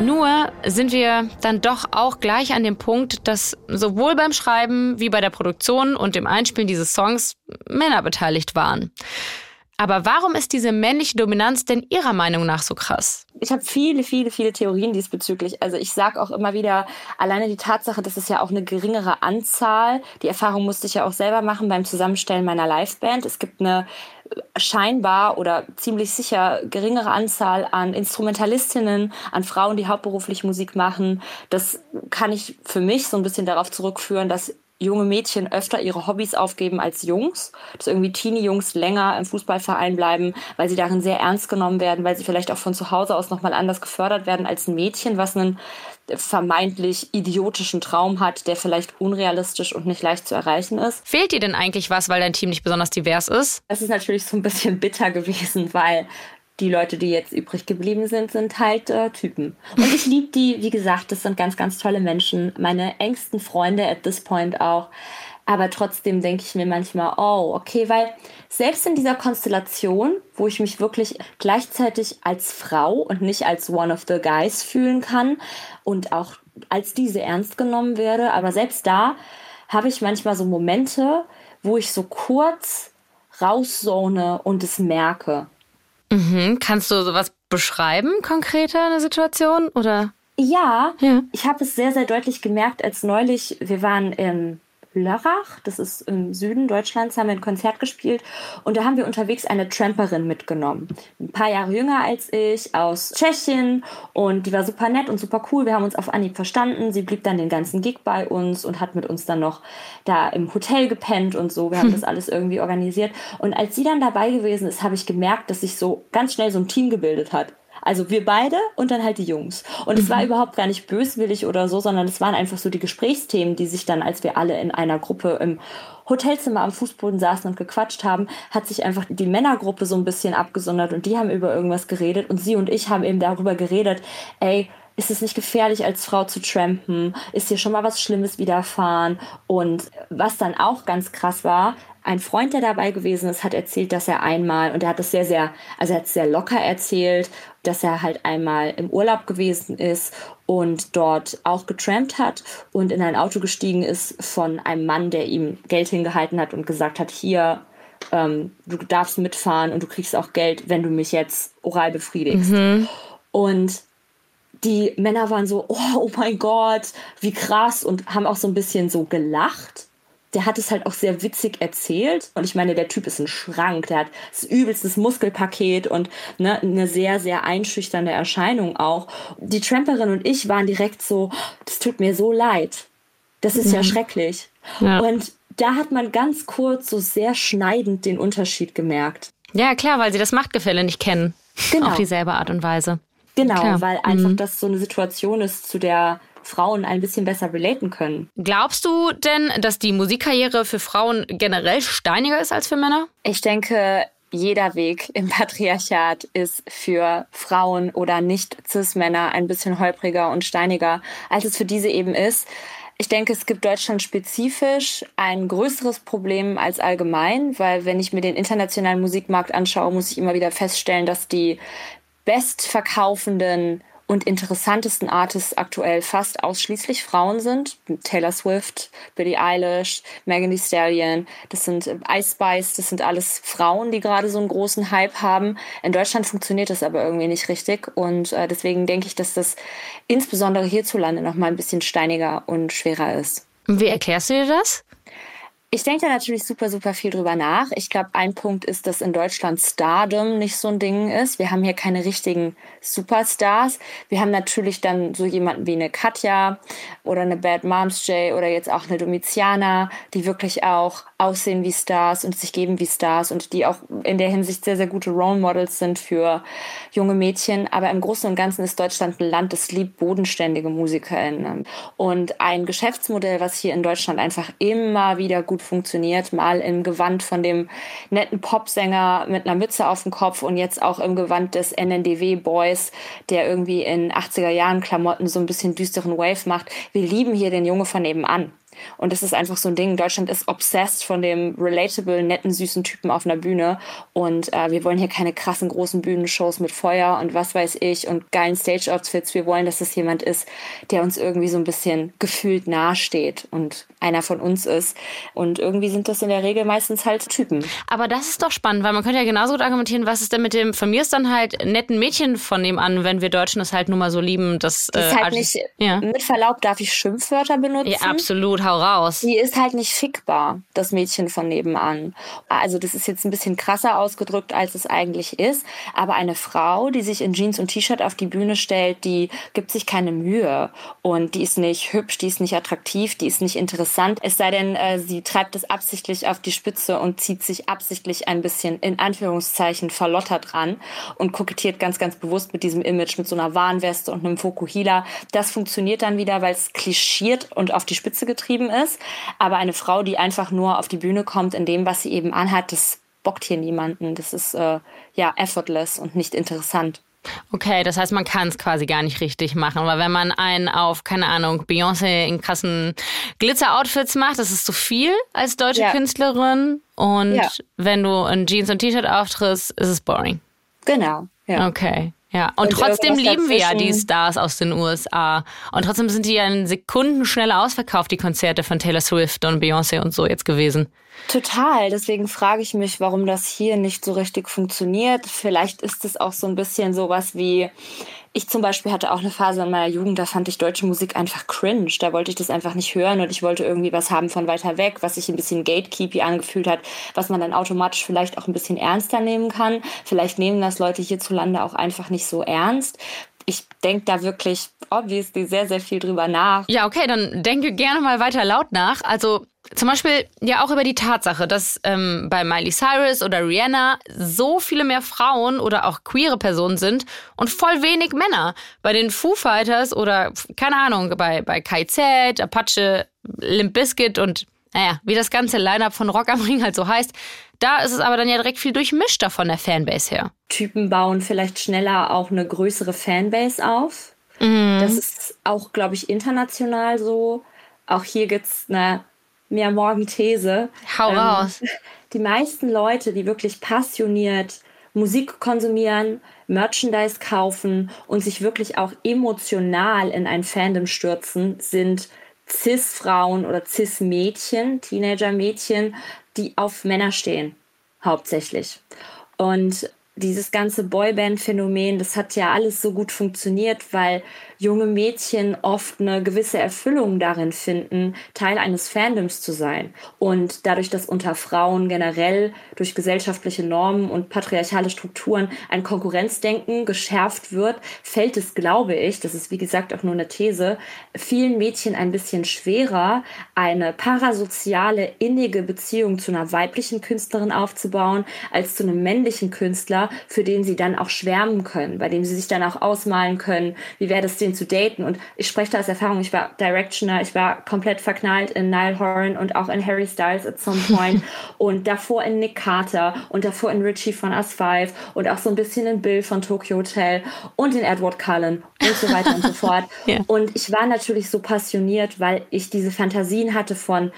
Nur sind wir dann doch auch gleich an dem Punkt, dass sowohl beim Schreiben wie bei der Produktion und dem Einspielen dieses Songs Männer beteiligt waren. Aber warum ist diese männliche Dominanz denn Ihrer Meinung nach so krass? Ich habe viele, viele, viele Theorien diesbezüglich. Also ich sage auch immer wieder, alleine die Tatsache, dass es ja auch eine geringere Anzahl, die Erfahrung musste ich ja auch selber machen beim Zusammenstellen meiner Liveband. Es gibt eine scheinbar oder ziemlich sicher geringere Anzahl an Instrumentalistinnen, an Frauen, die hauptberuflich Musik machen. Das kann ich für mich so ein bisschen darauf zurückführen, dass junge Mädchen öfter ihre Hobbys aufgeben als Jungs, dass irgendwie Teenie-Jungs länger im Fußballverein bleiben, weil sie darin sehr ernst genommen werden, weil sie vielleicht auch von zu Hause aus nochmal anders gefördert werden als ein Mädchen, was einen vermeintlich idiotischen Traum hat, der vielleicht unrealistisch und nicht leicht zu erreichen ist. Fehlt dir denn eigentlich was, weil dein Team nicht besonders divers ist? Das ist natürlich so ein bisschen bitter gewesen, weil die Leute, die jetzt übrig geblieben sind, sind halt äh, Typen. Und ich liebe die, wie gesagt, das sind ganz, ganz tolle Menschen. Meine engsten Freunde at this point auch. Aber trotzdem denke ich mir manchmal, oh, okay, weil selbst in dieser Konstellation, wo ich mich wirklich gleichzeitig als Frau und nicht als one of the guys fühlen kann und auch als diese ernst genommen werde, aber selbst da habe ich manchmal so Momente, wo ich so kurz rauszone und es merke. Mhm. Kannst du sowas beschreiben, konkreter eine Situation? Oder? Ja, ich habe es sehr, sehr deutlich gemerkt, als neulich, wir waren in Lörrach, das ist im Süden Deutschlands, haben wir ein Konzert gespielt und da haben wir unterwegs eine Tramperin mitgenommen. Ein paar Jahre jünger als ich, aus Tschechien und die war super nett und super cool. Wir haben uns auf Anhieb verstanden. Sie blieb dann den ganzen Gig bei uns und hat mit uns dann noch da im Hotel gepennt und so. Wir haben Hm. das alles irgendwie organisiert. Und als sie dann dabei gewesen ist, habe ich gemerkt, dass sich so ganz schnell so ein Team gebildet hat. Also wir beide und dann halt die Jungs. Und es war überhaupt gar nicht böswillig oder so, sondern es waren einfach so die Gesprächsthemen, die sich dann, als wir alle in einer Gruppe im Hotelzimmer am Fußboden saßen und gequatscht haben, hat sich einfach die Männergruppe so ein bisschen abgesondert und die haben über irgendwas geredet und sie und ich haben eben darüber geredet, ey, ist es nicht gefährlich, als Frau zu trampen? Ist dir schon mal was Schlimmes widerfahren? Und was dann auch ganz krass war, ein Freund, der dabei gewesen ist, hat erzählt, dass er einmal, und er hat das sehr, sehr, also er hat es sehr locker erzählt, dass er halt einmal im Urlaub gewesen ist und dort auch getrampt hat und in ein Auto gestiegen ist von einem Mann, der ihm Geld hingehalten hat und gesagt hat, hier, ähm, du darfst mitfahren und du kriegst auch Geld, wenn du mich jetzt oral befriedigst. Mhm. Und die Männer waren so, oh, oh mein Gott, wie krass und haben auch so ein bisschen so gelacht. Der hat es halt auch sehr witzig erzählt. Und ich meine, der Typ ist ein Schrank. Der hat das übelstes Muskelpaket und ne, eine sehr, sehr einschüchternde Erscheinung auch. Die Tramperin und ich waren direkt so, das tut mir so leid. Das ist ja Mhm. schrecklich. Ja. Und da hat man ganz kurz so sehr schneidend den Unterschied gemerkt. Ja, klar, weil sie das Machtgefälle nicht kennen. Genau. Auf dieselbe Art und Weise. Genau, Klar. weil einfach Mhm. das so eine Situation ist, zu der Frauen ein bisschen besser relaten können. Glaubst du denn, dass die Musikkarriere für Frauen generell steiniger ist als für Männer? Ich denke, jeder Weg im Patriarchat ist für Frauen oder nicht Cis-Männer ein bisschen holpriger und steiniger, als es für diese eben ist. Ich denke, es gibt Deutschland spezifisch ein größeres Problem als allgemein, weil wenn ich mir den internationalen Musikmarkt anschaue, muss ich immer wieder feststellen, dass die bestverkaufenden und interessantesten Artists aktuell fast ausschließlich Frauen sind. Taylor Swift, Billie Eilish, Megan Thee Stallion, das sind äh, Ice Spice, das sind alles Frauen, die gerade so einen großen Hype haben. In Deutschland funktioniert das aber irgendwie nicht richtig und äh, deswegen denke ich, dass das insbesondere hierzulande noch mal ein bisschen steiniger und schwerer ist. Wie erklärst du dir das? Ich denke da natürlich super, super viel drüber nach. Ich glaube, ein Punkt ist, dass in Deutschland Stardom nicht so ein Ding ist. Wir haben hier keine richtigen Superstars. Wir haben natürlich dann so jemanden wie eine Katja oder eine Bad Moms J oder jetzt auch eine Domiziana, die wirklich auch aussehen wie Stars und sich geben wie Stars und die auch in der Hinsicht sehr, sehr gute Role Models sind für junge Mädchen. Aber im Großen und Ganzen ist Deutschland ein Land, das liebt bodenständige MusikerInnen. Und ein Geschäftsmodell, was hier in Deutschland einfach immer wieder gut funktioniert, mal im Gewand von dem netten Popsänger mit einer Mütze auf dem Kopf und jetzt auch im Gewand des NNDW-Boys, der irgendwie in 80er Jahren Klamotten so ein bisschen düsteren Wave macht. Wir lieben hier den Junge von nebenan. Und das ist einfach so ein Ding. Deutschland ist obsessed von dem relatable, netten, süßen Typen auf einer Bühne. Und äh, wir wollen hier keine krassen, großen Bühnenshows mit Feuer und was weiß ich und geilen Stage-Outfits. Wir wollen, dass es jemand ist, der uns irgendwie so ein bisschen gefühlt nahesteht und einer von uns ist. Und irgendwie sind das in der Regel meistens halt Typen. Aber das ist doch spannend, weil man könnte ja genauso gut argumentieren, was ist denn mit dem, von mir ist dann halt netten Mädchen von nebenan, wenn wir Deutschen das halt nur mal so lieben, dass. Ist äh, halt Artis- nicht, ja. mit Verlaub darf ich Schimpfwörter benutzen. ja, absolut, hau raus. Die ist halt nicht fickbar, das Mädchen von nebenan. Also das ist jetzt ein bisschen krasser ausgedrückt, als es eigentlich ist. Aber eine Frau, die sich in Jeans und T-Shirt auf die Bühne stellt, die gibt sich keine Mühe. Und die ist nicht hübsch, die ist nicht attraktiv, die ist nicht interessant. Es sei denn, äh, sie treibt es absichtlich auf die Spitze und zieht sich absichtlich ein bisschen in Anführungszeichen verlottert ran und kokettiert ganz, ganz bewusst mit diesem Image, mit so einer Warnweste und einem Fokuhila. Das funktioniert dann wieder, weil es klischiert und auf die Spitze getrieben ist. Aber eine Frau, die einfach nur auf die Bühne kommt in dem, was sie eben anhat, das bockt hier niemanden. Das ist äh, ja effortless und nicht interessant. Okay, das heißt, man kann es quasi gar nicht richtig machen. Aber wenn man einen auf, keine Ahnung, Beyoncé in krassen Glitzer-Outfits macht, das ist zu viel als deutsche Ja. Künstlerin. Und Ja. wenn du in Jeans und T-Shirt auftrittst, ist es boring. Genau. Ja. Okay. Ja, und, Und trotzdem lieben wir ja die. Stars aus den USA. Und trotzdem sind die ja in Sekunden schneller ausverkauft, die Konzerte von Taylor Swift und Beyoncé und so jetzt gewesen. Total. Deswegen frage ich mich, warum das hier nicht so richtig funktioniert. Vielleicht ist es auch so ein bisschen sowas wie, ich zum Beispiel hatte auch eine Phase in meiner Jugend, da fand ich deutsche Musik einfach cringe. Da wollte ich das einfach nicht hören und ich wollte irgendwie was haben von weiter weg, was sich ein bisschen gatekeepy angefühlt hat, was man dann automatisch vielleicht auch ein bisschen ernster nehmen kann. Vielleicht nehmen das Leute hierzulande auch einfach nicht so ernst. Ich denke da wirklich obviously sehr, sehr viel drüber nach. Ja, okay, dann denke gerne mal weiter laut nach. Also zum Beispiel ja auch über die Tatsache, dass ähm, bei Miley Cyrus oder Rihanna so viele mehr Frauen oder auch queere Personen sind und voll wenig Männer. Bei den Foo Fighters oder keine Ahnung, bei, bei KZ, Apache, Limp Bizkit und naja, wie das ganze Line-Up von Rock am Ring halt so heißt, da ist es aber dann ja direkt viel durchmischter von der Fanbase her. Typen bauen vielleicht schneller auch eine größere Fanbase auf. Mhm. Das ist auch, glaube ich, international so. Auch hier gibt's eine mehr morgen These. Hau raus. Die meisten Leute, die wirklich passioniert Musik konsumieren, Merchandise kaufen und sich wirklich auch emotional in ein Fandom stürzen, sind Cis-Frauen oder Cis-Mädchen, Teenager-Mädchen, die auf Männer stehen, hauptsächlich. Und dieses ganze Boyband-Phänomen, das hat ja alles so gut funktioniert, weil junge Mädchen oft eine gewisse Erfüllung darin finden, Teil eines Fandoms zu sein. Und dadurch, dass unter Frauen generell durch gesellschaftliche Normen und patriarchale Strukturen ein Konkurrenzdenken geschärft wird, fällt es, glaube ich, das ist wie gesagt auch nur eine These, vielen Mädchen ein bisschen schwerer, eine parasoziale, innige Beziehung zu einer weiblichen Künstlerin aufzubauen, als zu einem männlichen Künstler, für den sie dann auch schwärmen können, bei dem sie sich dann auch ausmalen können, wie wäre das, den zu daten. Und ich spreche da aus Erfahrung, ich war Directioner, ich war komplett verknallt in Niall Horan und auch in Harry Styles at some point und davor in Nick Carter und davor in Richie von Us 5 und auch so ein bisschen in Bill von Tokyo Hotel und in Edward Cullen und so weiter und so fort. Ja. Und ich war natürlich so passioniert, weil ich diese Fantasien hatte von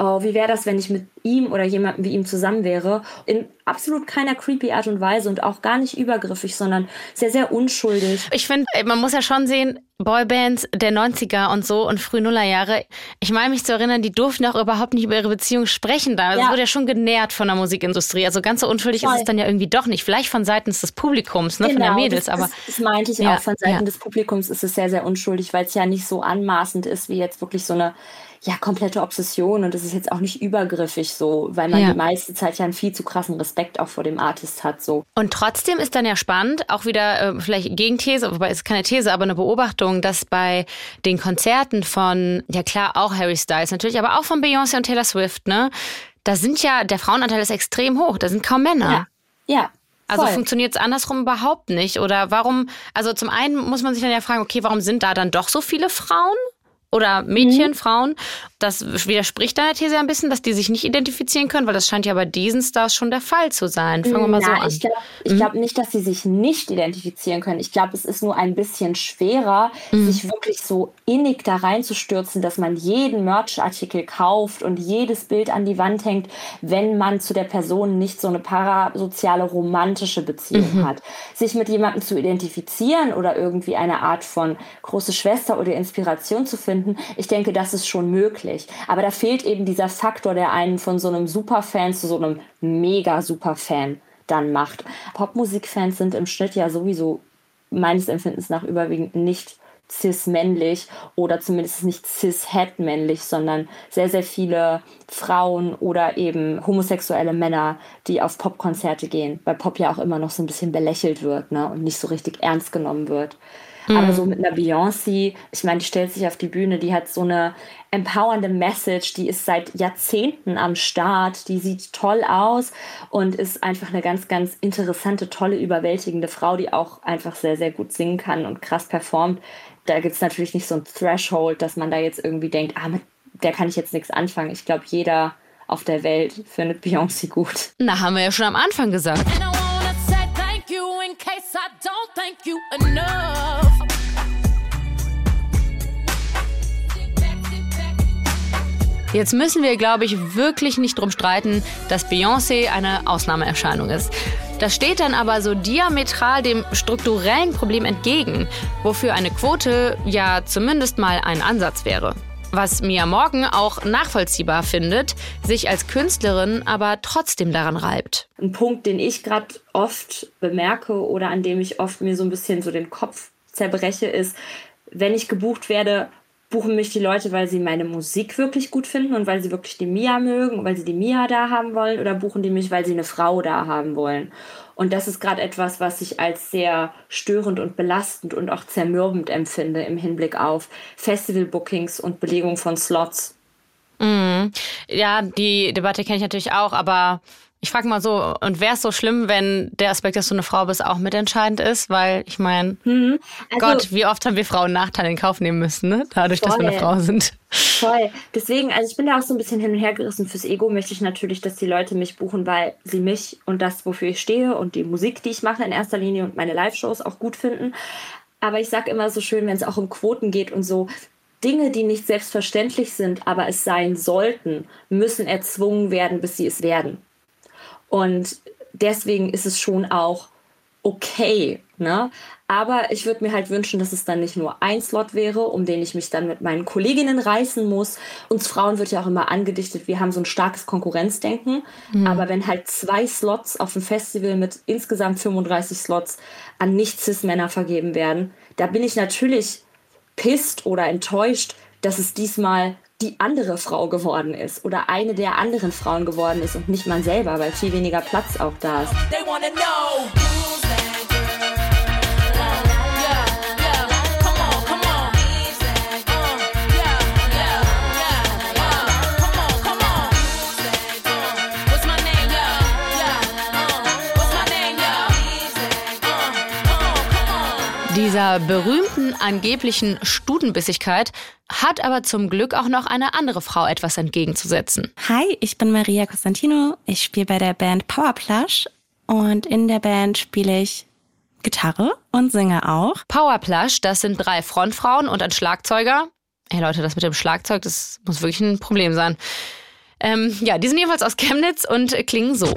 oh, wie wäre das, wenn ich mit ihm oder jemandem wie ihm zusammen wäre? In absolut keiner creepy Art und Weise und auch gar nicht übergriffig, sondern sehr, sehr unschuldig. Ich finde, man muss ja schon sehen, Boybands der 90er und so und früh Nullerjahre, ich meine mich zu erinnern, die durften auch überhaupt nicht über ihre Beziehung sprechen da. Also Ja. Wurde ja schon genährt von der Musikindustrie. Also ganz so unschuldig Voll. ist es dann ja irgendwie doch nicht. Vielleicht von seitens des Publikums, ne, von der Genau, Mädels, das, aber. Das, das meinte ich Ja, auch. Von Seiten ja. des Publikums ist es sehr, sehr unschuldig, weil es ja nicht so anmaßend ist, wie jetzt wirklich so eine ja, komplette Obsession und es ist jetzt auch nicht übergriffig so, weil man Ja. die meiste Zeit ja einen viel zu krassen Respekt auch vor dem Artist hat so. Und trotzdem ist dann ja spannend, auch wieder äh, vielleicht Gegenthese, wobei es ist keine These, aber eine Beobachtung, dass bei den Konzerten von, ja klar, auch Harry Styles natürlich, aber auch von Beyoncé und Taylor Swift, ne, da sind ja, der Frauenanteil ist extrem hoch, da sind kaum Männer. Ja. Also voll. funktioniert es andersrum überhaupt nicht? Oder warum, also zum einen muss man sich dann ja fragen, okay, warum sind da dann doch so viele Frauen? Oder Mädchen, Mhm. Frauen? Das widerspricht deiner These ein bisschen, dass die sich nicht identifizieren können, weil das scheint ja bei diesen Stars schon der Fall zu sein. Fangen wir mal so Na, an. Ich glaube Mhm. glaub nicht, dass sie sich nicht identifizieren können. Ich glaube, es ist nur ein bisschen schwerer, Mhm. sich wirklich so innig da reinzustürzen, dass man jeden Merch-Artikel kauft und jedes Bild an die Wand hängt, wenn man zu der Person nicht so eine parasoziale romantische Beziehung Mhm. hat. Sich mit jemandem zu identifizieren oder irgendwie eine Art von große Schwester oder Inspiration zu finden, ich denke, das ist schon möglich. Aber da fehlt eben dieser Faktor, der einen von so einem Superfan zu so einem mega Superfan dann macht. Popmusikfans sind im Schnitt ja sowieso meines Empfindens nach überwiegend nicht cis-männlich oder zumindest nicht cis-het-männlich, sondern sehr, sehr viele Frauen oder eben homosexuelle Männer, die auf Popkonzerte gehen, weil Pop ja auch immer noch so ein bisschen belächelt wird ne, und nicht so richtig ernst genommen wird. Aber Mhm. so mit einer Beyoncé, ich meine, die stellt sich auf die Bühne, die hat so eine empowernde Message, die ist seit Jahrzehnten am Start, die sieht toll aus und ist einfach eine ganz, ganz interessante, tolle, überwältigende Frau, die auch einfach sehr, sehr gut singen kann und krass performt. Da gibt es natürlich nicht so ein Threshold, dass man da jetzt irgendwie denkt, ah, mit der kann ich jetzt nichts anfangen. Ich glaube, jeder auf der Welt findet Beyoncé gut. Na, haben wir ja schon am Anfang gesagt. And I wanna say thank you in case thank you enough. Jetzt müssen wir, glaube ich, wirklich nicht drum streiten, dass Beyoncé eine Ausnahmeerscheinung ist. Das steht dann aber so diametral dem strukturellen Problem entgegen, wofür eine Quote ja zumindest mal ein Ansatz wäre. Was Mia Morgan auch nachvollziehbar findet, sich als Künstlerin aber trotzdem daran reibt. Ein Punkt, den ich gerade oft bemerke oder an dem ich oft mir so ein bisschen so den Kopf zerbreche, ist, wenn ich gebucht werde, buchen mich die Leute, weil sie meine Musik wirklich gut finden und weil sie wirklich die Mia mögen weil sie die Mia da haben wollen oder buchen die mich, weil sie eine Frau da haben wollen. Und das ist gerade etwas, was ich als sehr störend und belastend und auch zermürbend empfinde im Hinblick auf Festival-Bookings und Belegung von Slots. Mhm. Ja, die Debatte kenne ich natürlich auch, aber ich frage mal so, und wäre es so schlimm, wenn der Aspekt, dass du eine Frau bist, auch mitentscheidend ist? Weil ich meine, also- Gott, wie oft haben wir Frauen Nachteile in Kauf nehmen müssen, ne? dadurch, dass wir eine Voll. Frau sind. Voll. Deswegen, also ich bin da auch so ein bisschen hin und her gerissen. Fürs Ego möchte ich natürlich, dass die Leute mich buchen, weil sie mich und das, wofür ich stehe und die Musik, die ich mache in erster Linie und meine Live-Shows auch gut finden. Aber ich sage immer so schön, wenn es auch um Quoten geht und so, Dinge, die nicht selbstverständlich sind, aber es sein sollten, müssen erzwungen werden, bis sie es werden. Und deswegen ist es schon auch okay, ne? Aber ich würde mir halt wünschen, dass es dann nicht nur ein Slot wäre, um den ich mich dann mit meinen Kolleginnen reißen muss. Uns Frauen wird ja auch immer angedichtet, wir haben so ein starkes Konkurrenzdenken. Mhm. Aber wenn halt zwei Slots auf dem Festival mit insgesamt 35 Slots an Nicht-Cis-Männer vergeben werden, da bin ich natürlich pisst oder enttäuscht, dass es diesmal die andere Frau geworden ist oder eine der anderen Frauen geworden ist und nicht man selber, weil viel weniger Platz auch da ist. Dieser berühmten angeblichen Stutenbissigkeit hat aber zum Glück auch noch eine andere Frau etwas entgegenzusetzen. Hi, ich bin Maria Costantino. Ich spiele bei der Band Powerplush und in der Band spiele ich Gitarre und singe auch. Powerplush, das sind drei Frontfrauen und ein Schlagzeuger. Hey Leute, das mit dem Schlagzeug, das muss wirklich ein Problem sein. Ähm, ja, die sind jedenfalls aus Chemnitz und klingen so.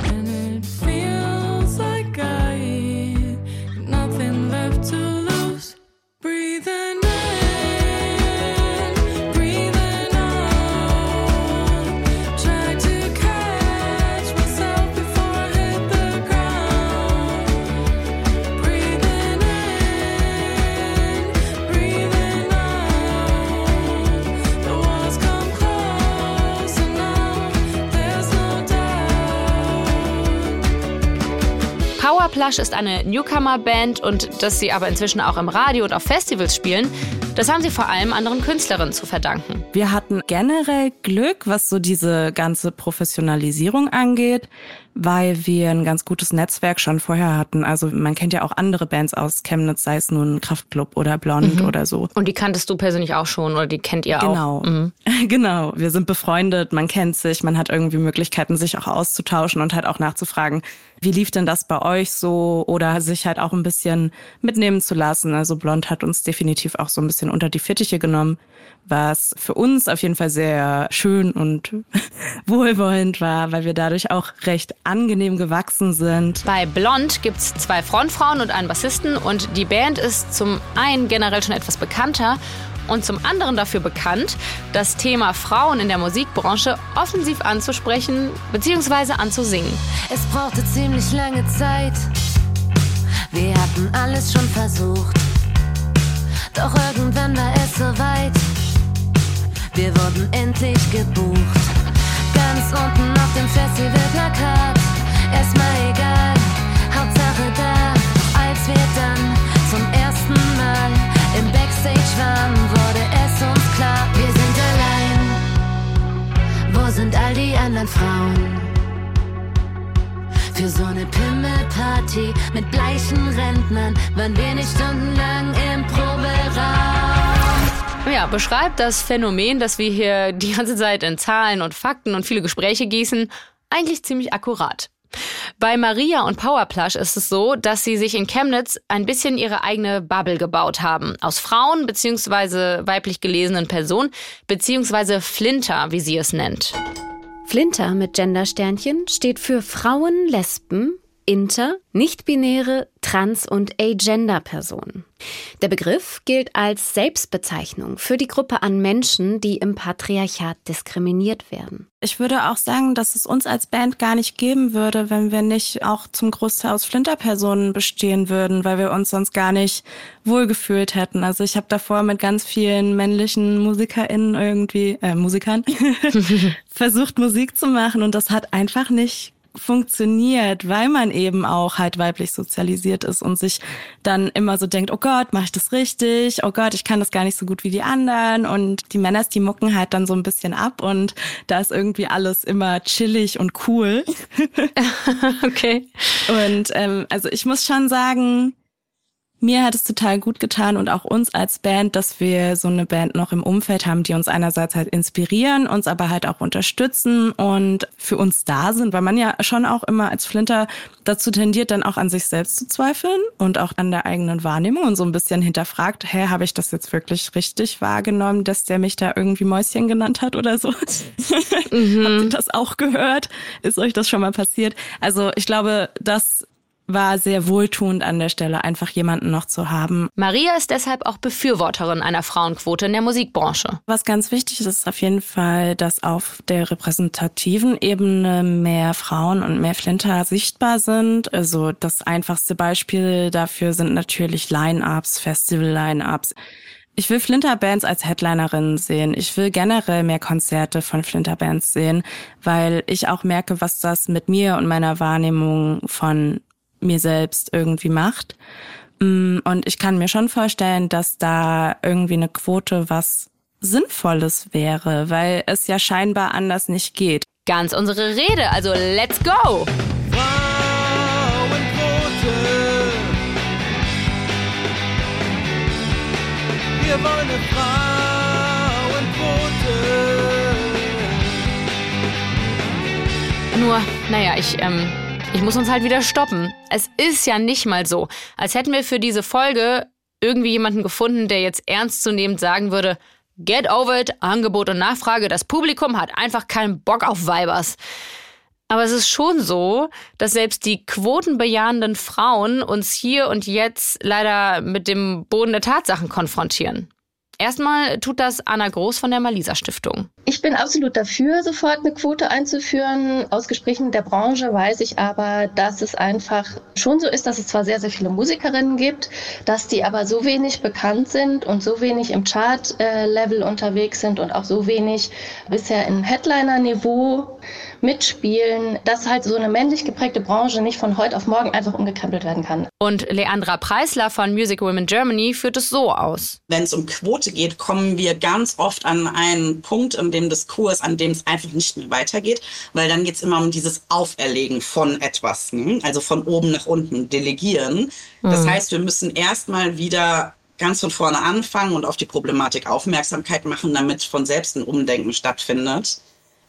Doubt. Powerplush ist eine Newcomer-Band und dass sie aber inzwischen auch im Radio und auf Festivals spielen, das haben sie vor allem anderen Künstlerinnen zu verdanken. Wir hatten generell Glück, was so diese ganze Professionalisierung angeht, weil wir ein ganz gutes Netzwerk schon vorher hatten. Also man kennt ja auch andere Bands aus Chemnitz, sei es nun Kraftklub oder Blond Mhm. oder so. Und die kanntest du persönlich auch schon oder die kennt ihr Genau. auch? Mhm. Genau, wir sind befreundet, man kennt sich, man hat irgendwie Möglichkeiten, sich auch auszutauschen und halt auch nachzufragen, wie lief denn das bei euch so oder sich halt auch ein bisschen mitnehmen zu lassen. Also Blond hat uns definitiv auch so ein bisschen unter die Fittiche genommen, was für uns auf jeden Fall sehr schön und wohlwollend war, weil wir dadurch auch recht angenehm gewachsen sind. Bei Blond gibt's zwei Frontfrauen und einen Bassisten und die Band ist zum einen generell schon etwas bekannter und zum anderen dafür bekannt, das Thema Frauen in der Musikbranche offensiv anzusprechen bzw. anzusingen. Es brauchte ziemlich lange Zeit. Wir hatten alles schon versucht. Doch irgendwann war es soweit. Wir wurden endlich gebucht. Ganz unten auf dem Festivalplakat. Erstmal egal, Hauptsache da. Als wir dann zum ersten Mal im Backstage waren, wurde es uns klar, wir sind allein. Wo sind all die anderen Frauen? Für so eine Pimmelparty mit bleichen Rentnern waren wir nicht stundenlang im Proberaum. Ja, beschreibt das Phänomen, das wir hier die ganze Zeit in Zahlen und Fakten und viele Gespräche gießen, eigentlich ziemlich akkurat. Bei Maria und Powerplush ist es so, dass sie sich in Chemnitz ein bisschen ihre eigene Bubble gebaut haben. Aus Frauen bzw. weiblich gelesenen Personen bzw. Flinter, wie sie es nennt. Flinter mit Gendersternchen steht für Frauen, Lesben, Inter, nicht-binäre, trans- und agender-Personen. Der Begriff gilt als Selbstbezeichnung für die Gruppe an Menschen, die im Patriarchat diskriminiert werden. Ich würde auch sagen, dass es uns als Band gar nicht geben würde, wenn wir nicht auch zum Großteil aus Flinterpersonen bestehen würden, weil wir uns sonst gar nicht wohlgefühlt hätten. Also ich habe davor mit ganz vielen männlichen MusikerInnen irgendwie, äh, Musikern, versucht Musik zu machen und das hat einfach nicht funktioniert, weil man eben auch halt weiblich sozialisiert ist und sich dann immer so denkt, oh Gott, mache ich das richtig? Oh Gott, ich kann das gar nicht so gut wie die anderen. Und die Männers, die mucken halt dann so ein bisschen ab und da ist irgendwie alles immer chillig und cool. okay. Und ähm, also ich muss schon sagen, mir hat es total gut getan und auch uns als Band, dass wir so eine Band noch im Umfeld haben, die uns einerseits halt inspirieren, uns aber halt auch unterstützen und für uns da sind, weil man ja schon auch immer als Flinter dazu tendiert, dann auch an sich selbst zu zweifeln und auch an der eigenen Wahrnehmung und so ein bisschen hinterfragt, hä, habe ich das jetzt wirklich richtig wahrgenommen, dass der mich da irgendwie Mäuschen genannt hat oder so? Habt ihr das auch gehört? Ist euch das schon mal passiert? Also ich glaube, das war sehr wohltuend an der Stelle, einfach jemanden noch zu haben. Maria ist deshalb auch Befürworterin einer Frauenquote in der Musikbranche. Was ganz wichtig ist, ist auf jeden Fall, dass auf der repräsentativen Ebene mehr Frauen und mehr Flinter sichtbar sind. Also das einfachste Beispiel dafür sind natürlich Line-Ups, Festival-Line-Ups. Ich will Flinterbands als Headlinerin sehen. Ich will generell mehr Konzerte von Flinterbands sehen, weil ich auch merke, was das mit mir und meiner Wahrnehmung von mir selbst irgendwie macht. Mm, Und ich kann mir schon vorstellen, dass da irgendwie eine Quote was Sinnvolles wäre, weil es ja scheinbar anders nicht geht. Ganz unsere Rede, also let's go! Wir wollen eine Frauenquote. Nur, naja, ich, ähm, ich muss uns halt wieder stoppen. Es ist ja nicht mal so, als hätten wir für diese Folge irgendwie jemanden gefunden, der jetzt ernstzunehmend sagen würde, Get over it, Angebot und Nachfrage. Das Publikum hat einfach keinen Bock auf Weibers. Aber es ist schon so, dass selbst die quotenbejahenden Frauen uns hier und jetzt leider mit dem Boden der Tatsachen konfrontieren. Erstmal tut das Anna Groß von der Malisa Stiftung. Ich bin absolut dafür, sofort eine Quote einzuführen. Aus Gesprächen der Branche weiß ich aber, dass es einfach schon so ist, dass es zwar sehr, sehr viele Musikerinnen gibt, dass die aber so wenig bekannt sind und so wenig im Chart-Level unterwegs sind und auch so wenig bisher im Headliner-Niveau mitspielen, dass halt so eine männlich geprägte Branche nicht von heute auf morgen einfach umgekrempelt werden kann. Und Leandra Preisler von Music Women Germany führt es so aus. Wenn es um Quote geht, kommen wir ganz oft an einen Punkt in dem Diskurs, an dem es einfach nicht mehr weitergeht, weil dann geht es immer um dieses Auferlegen von etwas, ne? also von oben nach unten, delegieren. Das Mhm. heißt, wir müssen erstmal wieder ganz von vorne anfangen und auf die Problematik Aufmerksamkeit machen, damit von selbst ein Umdenken stattfindet.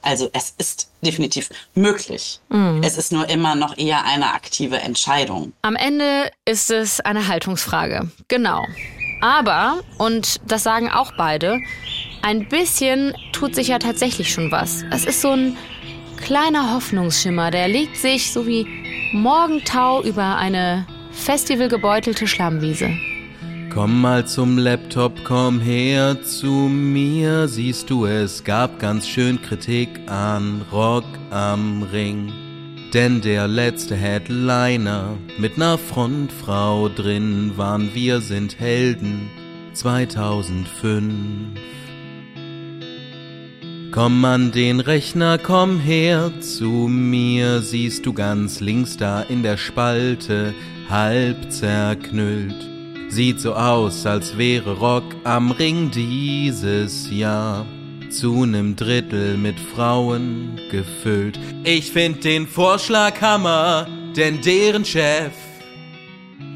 Also es ist definitiv möglich. Mhm. Es ist nur immer noch eher eine aktive Entscheidung. Am Ende ist es eine Haltungsfrage. Genau. Aber, und das sagen auch beide, ein bisschen tut sich ja tatsächlich schon was. Es ist so ein kleiner Hoffnungsschimmer, der legt sich so wie Morgentau über eine festivalgebeutelte Schlammwiese. Komm mal zum Laptop, komm her zu mir. Siehst du, es gab ganz schön Kritik an Rock am Ring. Denn der letzte Headliner mit ner Frontfrau drin waren Wir sind Helden 2005. Komm an den Rechner, komm her zu mir. Siehst du ganz links da in der Spalte, halb zerknüllt. Sieht so aus, als wäre Rock am Ring dieses Jahr zu nem Drittel mit Frauen gefüllt. Ich find den Vorschlag Hammer, denn deren Chef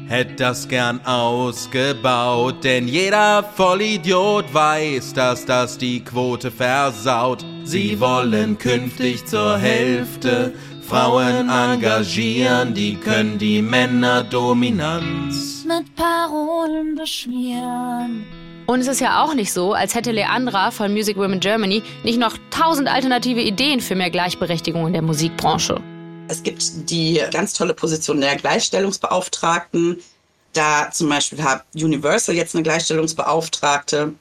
hätte das gern ausgebaut, denn jeder Vollidiot weiß, dass das die Quote versaut. Sie wollen künftig zur Hälfte Frauen engagieren, die können die Männerdominanz. mit Parolen beschmieren. Und es ist ja auch nicht so, als hätte Leandra von Music Women Germany nicht noch tausend alternative Ideen für mehr Gleichberechtigung in der Musikbranche. Es gibt die ganz tolle Position der Gleichstellungsbeauftragten. Da zum Beispiel hat Universal jetzt eine Gleichstellungsbeauftragte.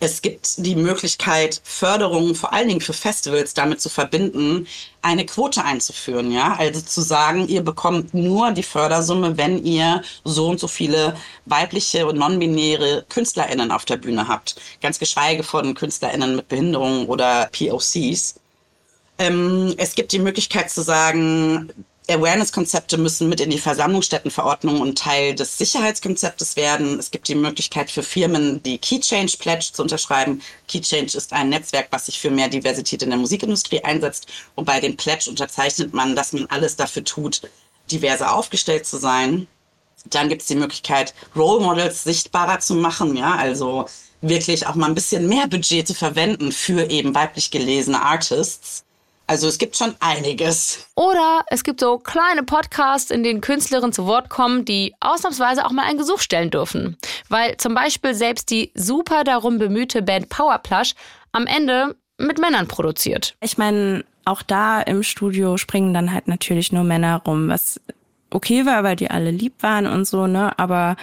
Es gibt die Möglichkeit, Förderungen vor allen Dingen für Festivals damit zu verbinden, eine Quote einzuführen. Ja, also zu sagen, ihr bekommt nur die Fördersumme, wenn ihr so und so viele weibliche und non-binäre KünstlerInnen auf der Bühne habt. Ganz geschweige von KünstlerInnen mit Behinderungen oder POCs. Ähm, es gibt die Möglichkeit zu sagen, Awareness-Konzepte müssen mit in die Versammlungsstättenverordnung und Teil des Sicherheitskonzeptes werden. Es gibt die Möglichkeit für Firmen, die Key Change Pledge zu unterschreiben. Key ist ein Netzwerk, was sich für mehr Diversität in der Musikindustrie einsetzt. Und bei dem Pledge unterzeichnet man, dass man alles dafür tut, diverser aufgestellt zu sein. Dann gibt es die Möglichkeit, Role Models sichtbarer zu machen, ja, also wirklich auch mal ein bisschen mehr Budget zu verwenden für eben weiblich gelesene Artists. Also es gibt schon einiges. Oder es gibt so kleine Podcasts, in denen Künstlerinnen zu Wort kommen, die ausnahmsweise auch mal ein Gesuch stellen dürfen. Weil zum Beispiel selbst die super darum bemühte Band Powerplush am Ende mit Männern produziert. Ich meine, auch da im Studio springen dann halt natürlich nur Männer rum, was okay war, weil die alle lieb waren und so, ne? Aber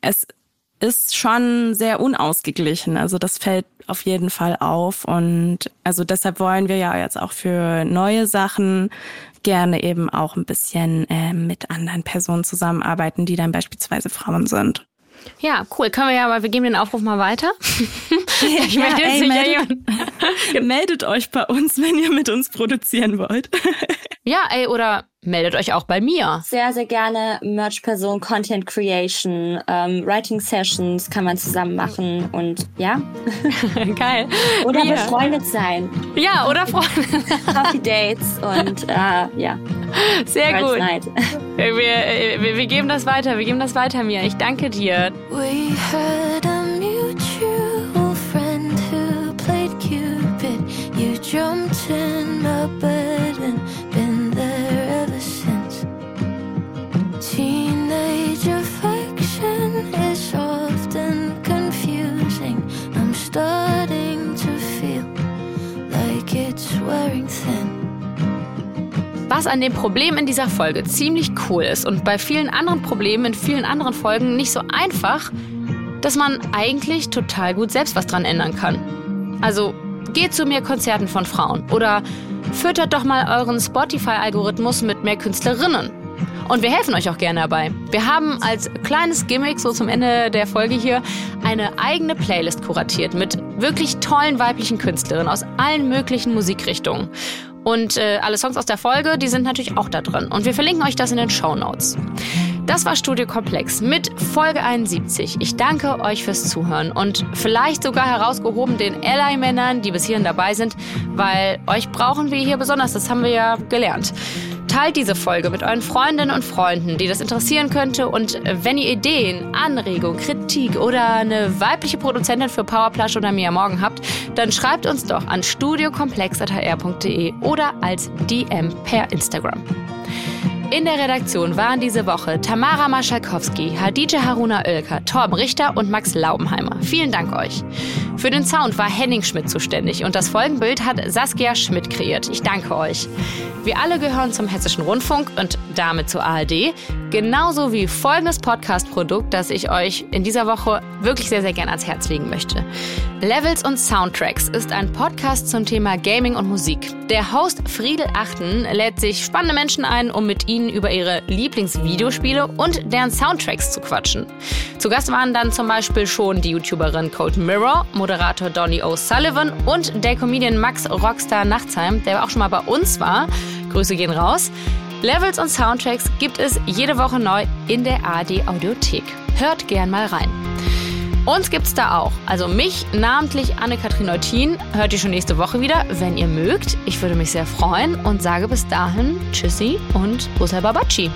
es ist schon sehr unausgeglichen. Also das fällt auf jeden Fall auf. Und also deshalb wollen wir ja jetzt auch für neue Sachen gerne eben auch ein bisschen äh, mit anderen Personen zusammenarbeiten, die dann beispielsweise Frauen sind. Ja, cool. Können wir ja mal, wir geben den Aufruf mal weiter. ich Ja, möchte jetzt ey, meldet- meldet euch bei uns, wenn ihr mit uns produzieren wollt. Ja, ey, oder meldet euch auch bei mir. Sehr, sehr gerne Merch-Person, Content Creation, ähm, Writing Sessions kann man zusammen machen und ja. Geil. Oder Ja. befreundet sein. Ja, oder Freunde. Coffee Dates und äh, ja. Sehr Girls gut. Night. Wir, wir, wir geben das weiter, wir geben das weiter, Mia. Ich danke dir. We had a mutual friend who played Cupid. You jumped in my bed was an dem Problem in dieser Folge ziemlich cool ist und bei vielen anderen Problemen in vielen anderen Folgen nicht so einfach, dass man eigentlich total gut selbst was dran ändern kann. Also geht zu mehr Konzerten von Frauen oder füttert doch mal euren Spotify-Algorithmus mit mehr Künstlerinnen. Und wir helfen euch auch gerne dabei. Wir haben als kleines Gimmick, so zum Ende der Folge hier, eine eigene Playlist kuratiert mit wirklich tollen weiblichen Künstlerinnen aus allen möglichen Musikrichtungen. Und äh, alle Songs aus der Folge, die sind natürlich auch da drin. Und wir verlinken euch das in den Show Notes. Das war Studio Komplex mit Folge 71. Ich danke euch fürs Zuhören und vielleicht sogar herausgehoben den Ally-Männern, die bis hierhin dabei sind, weil euch brauchen wir hier besonders, das haben wir ja gelernt. Teilt diese Folge mit euren Freundinnen und Freunden, die das interessieren könnte. Und wenn ihr Ideen, Anregungen, Kritik oder eine weibliche Produzentin für Powerplush oder Mia Morgen habt, dann schreibt uns doch an studiokomplex.hr.de oder als DM per Instagram. In der Redaktion waren diese Woche Tamara Maschalkowski, Hadija Haruna Oelker, Torben Richter und Max Laubenheimer. Vielen Dank euch. Für den Sound war Henning Schmidt zuständig und das Folgenbild hat Saskia Schmidt kreiert. Ich danke euch. Wir alle gehören zum Hessischen Rundfunk und damit zur ARD. Genauso wie folgendes Podcast-Produkt, das ich euch in dieser Woche wirklich sehr, sehr gerne ans Herz legen möchte. Levels und Soundtracks ist ein Podcast zum Thema Gaming und Musik. Der Host Friedel Achten lädt sich spannende Menschen ein, um mit ihnen über ihre Lieblingsvideospiele und deren Soundtracks zu quatschen. Zu Gast waren dann zum Beispiel schon die YouTuberin Cold Mirror, Moderator Donny O'Sullivan und der Comedian Max Rockstar Nachtsheim, der auch schon mal bei uns war. Grüße gehen raus. Levels und Soundtracks gibt es jede Woche neu in der AD Audiothek. Hört gern mal rein. Uns gibt's da auch. Also mich, namentlich Anne-Kathrin Neutin, hört ihr schon nächste Woche wieder, wenn ihr mögt. Ich würde mich sehr freuen und sage bis dahin Tschüssi und Busser Babaci.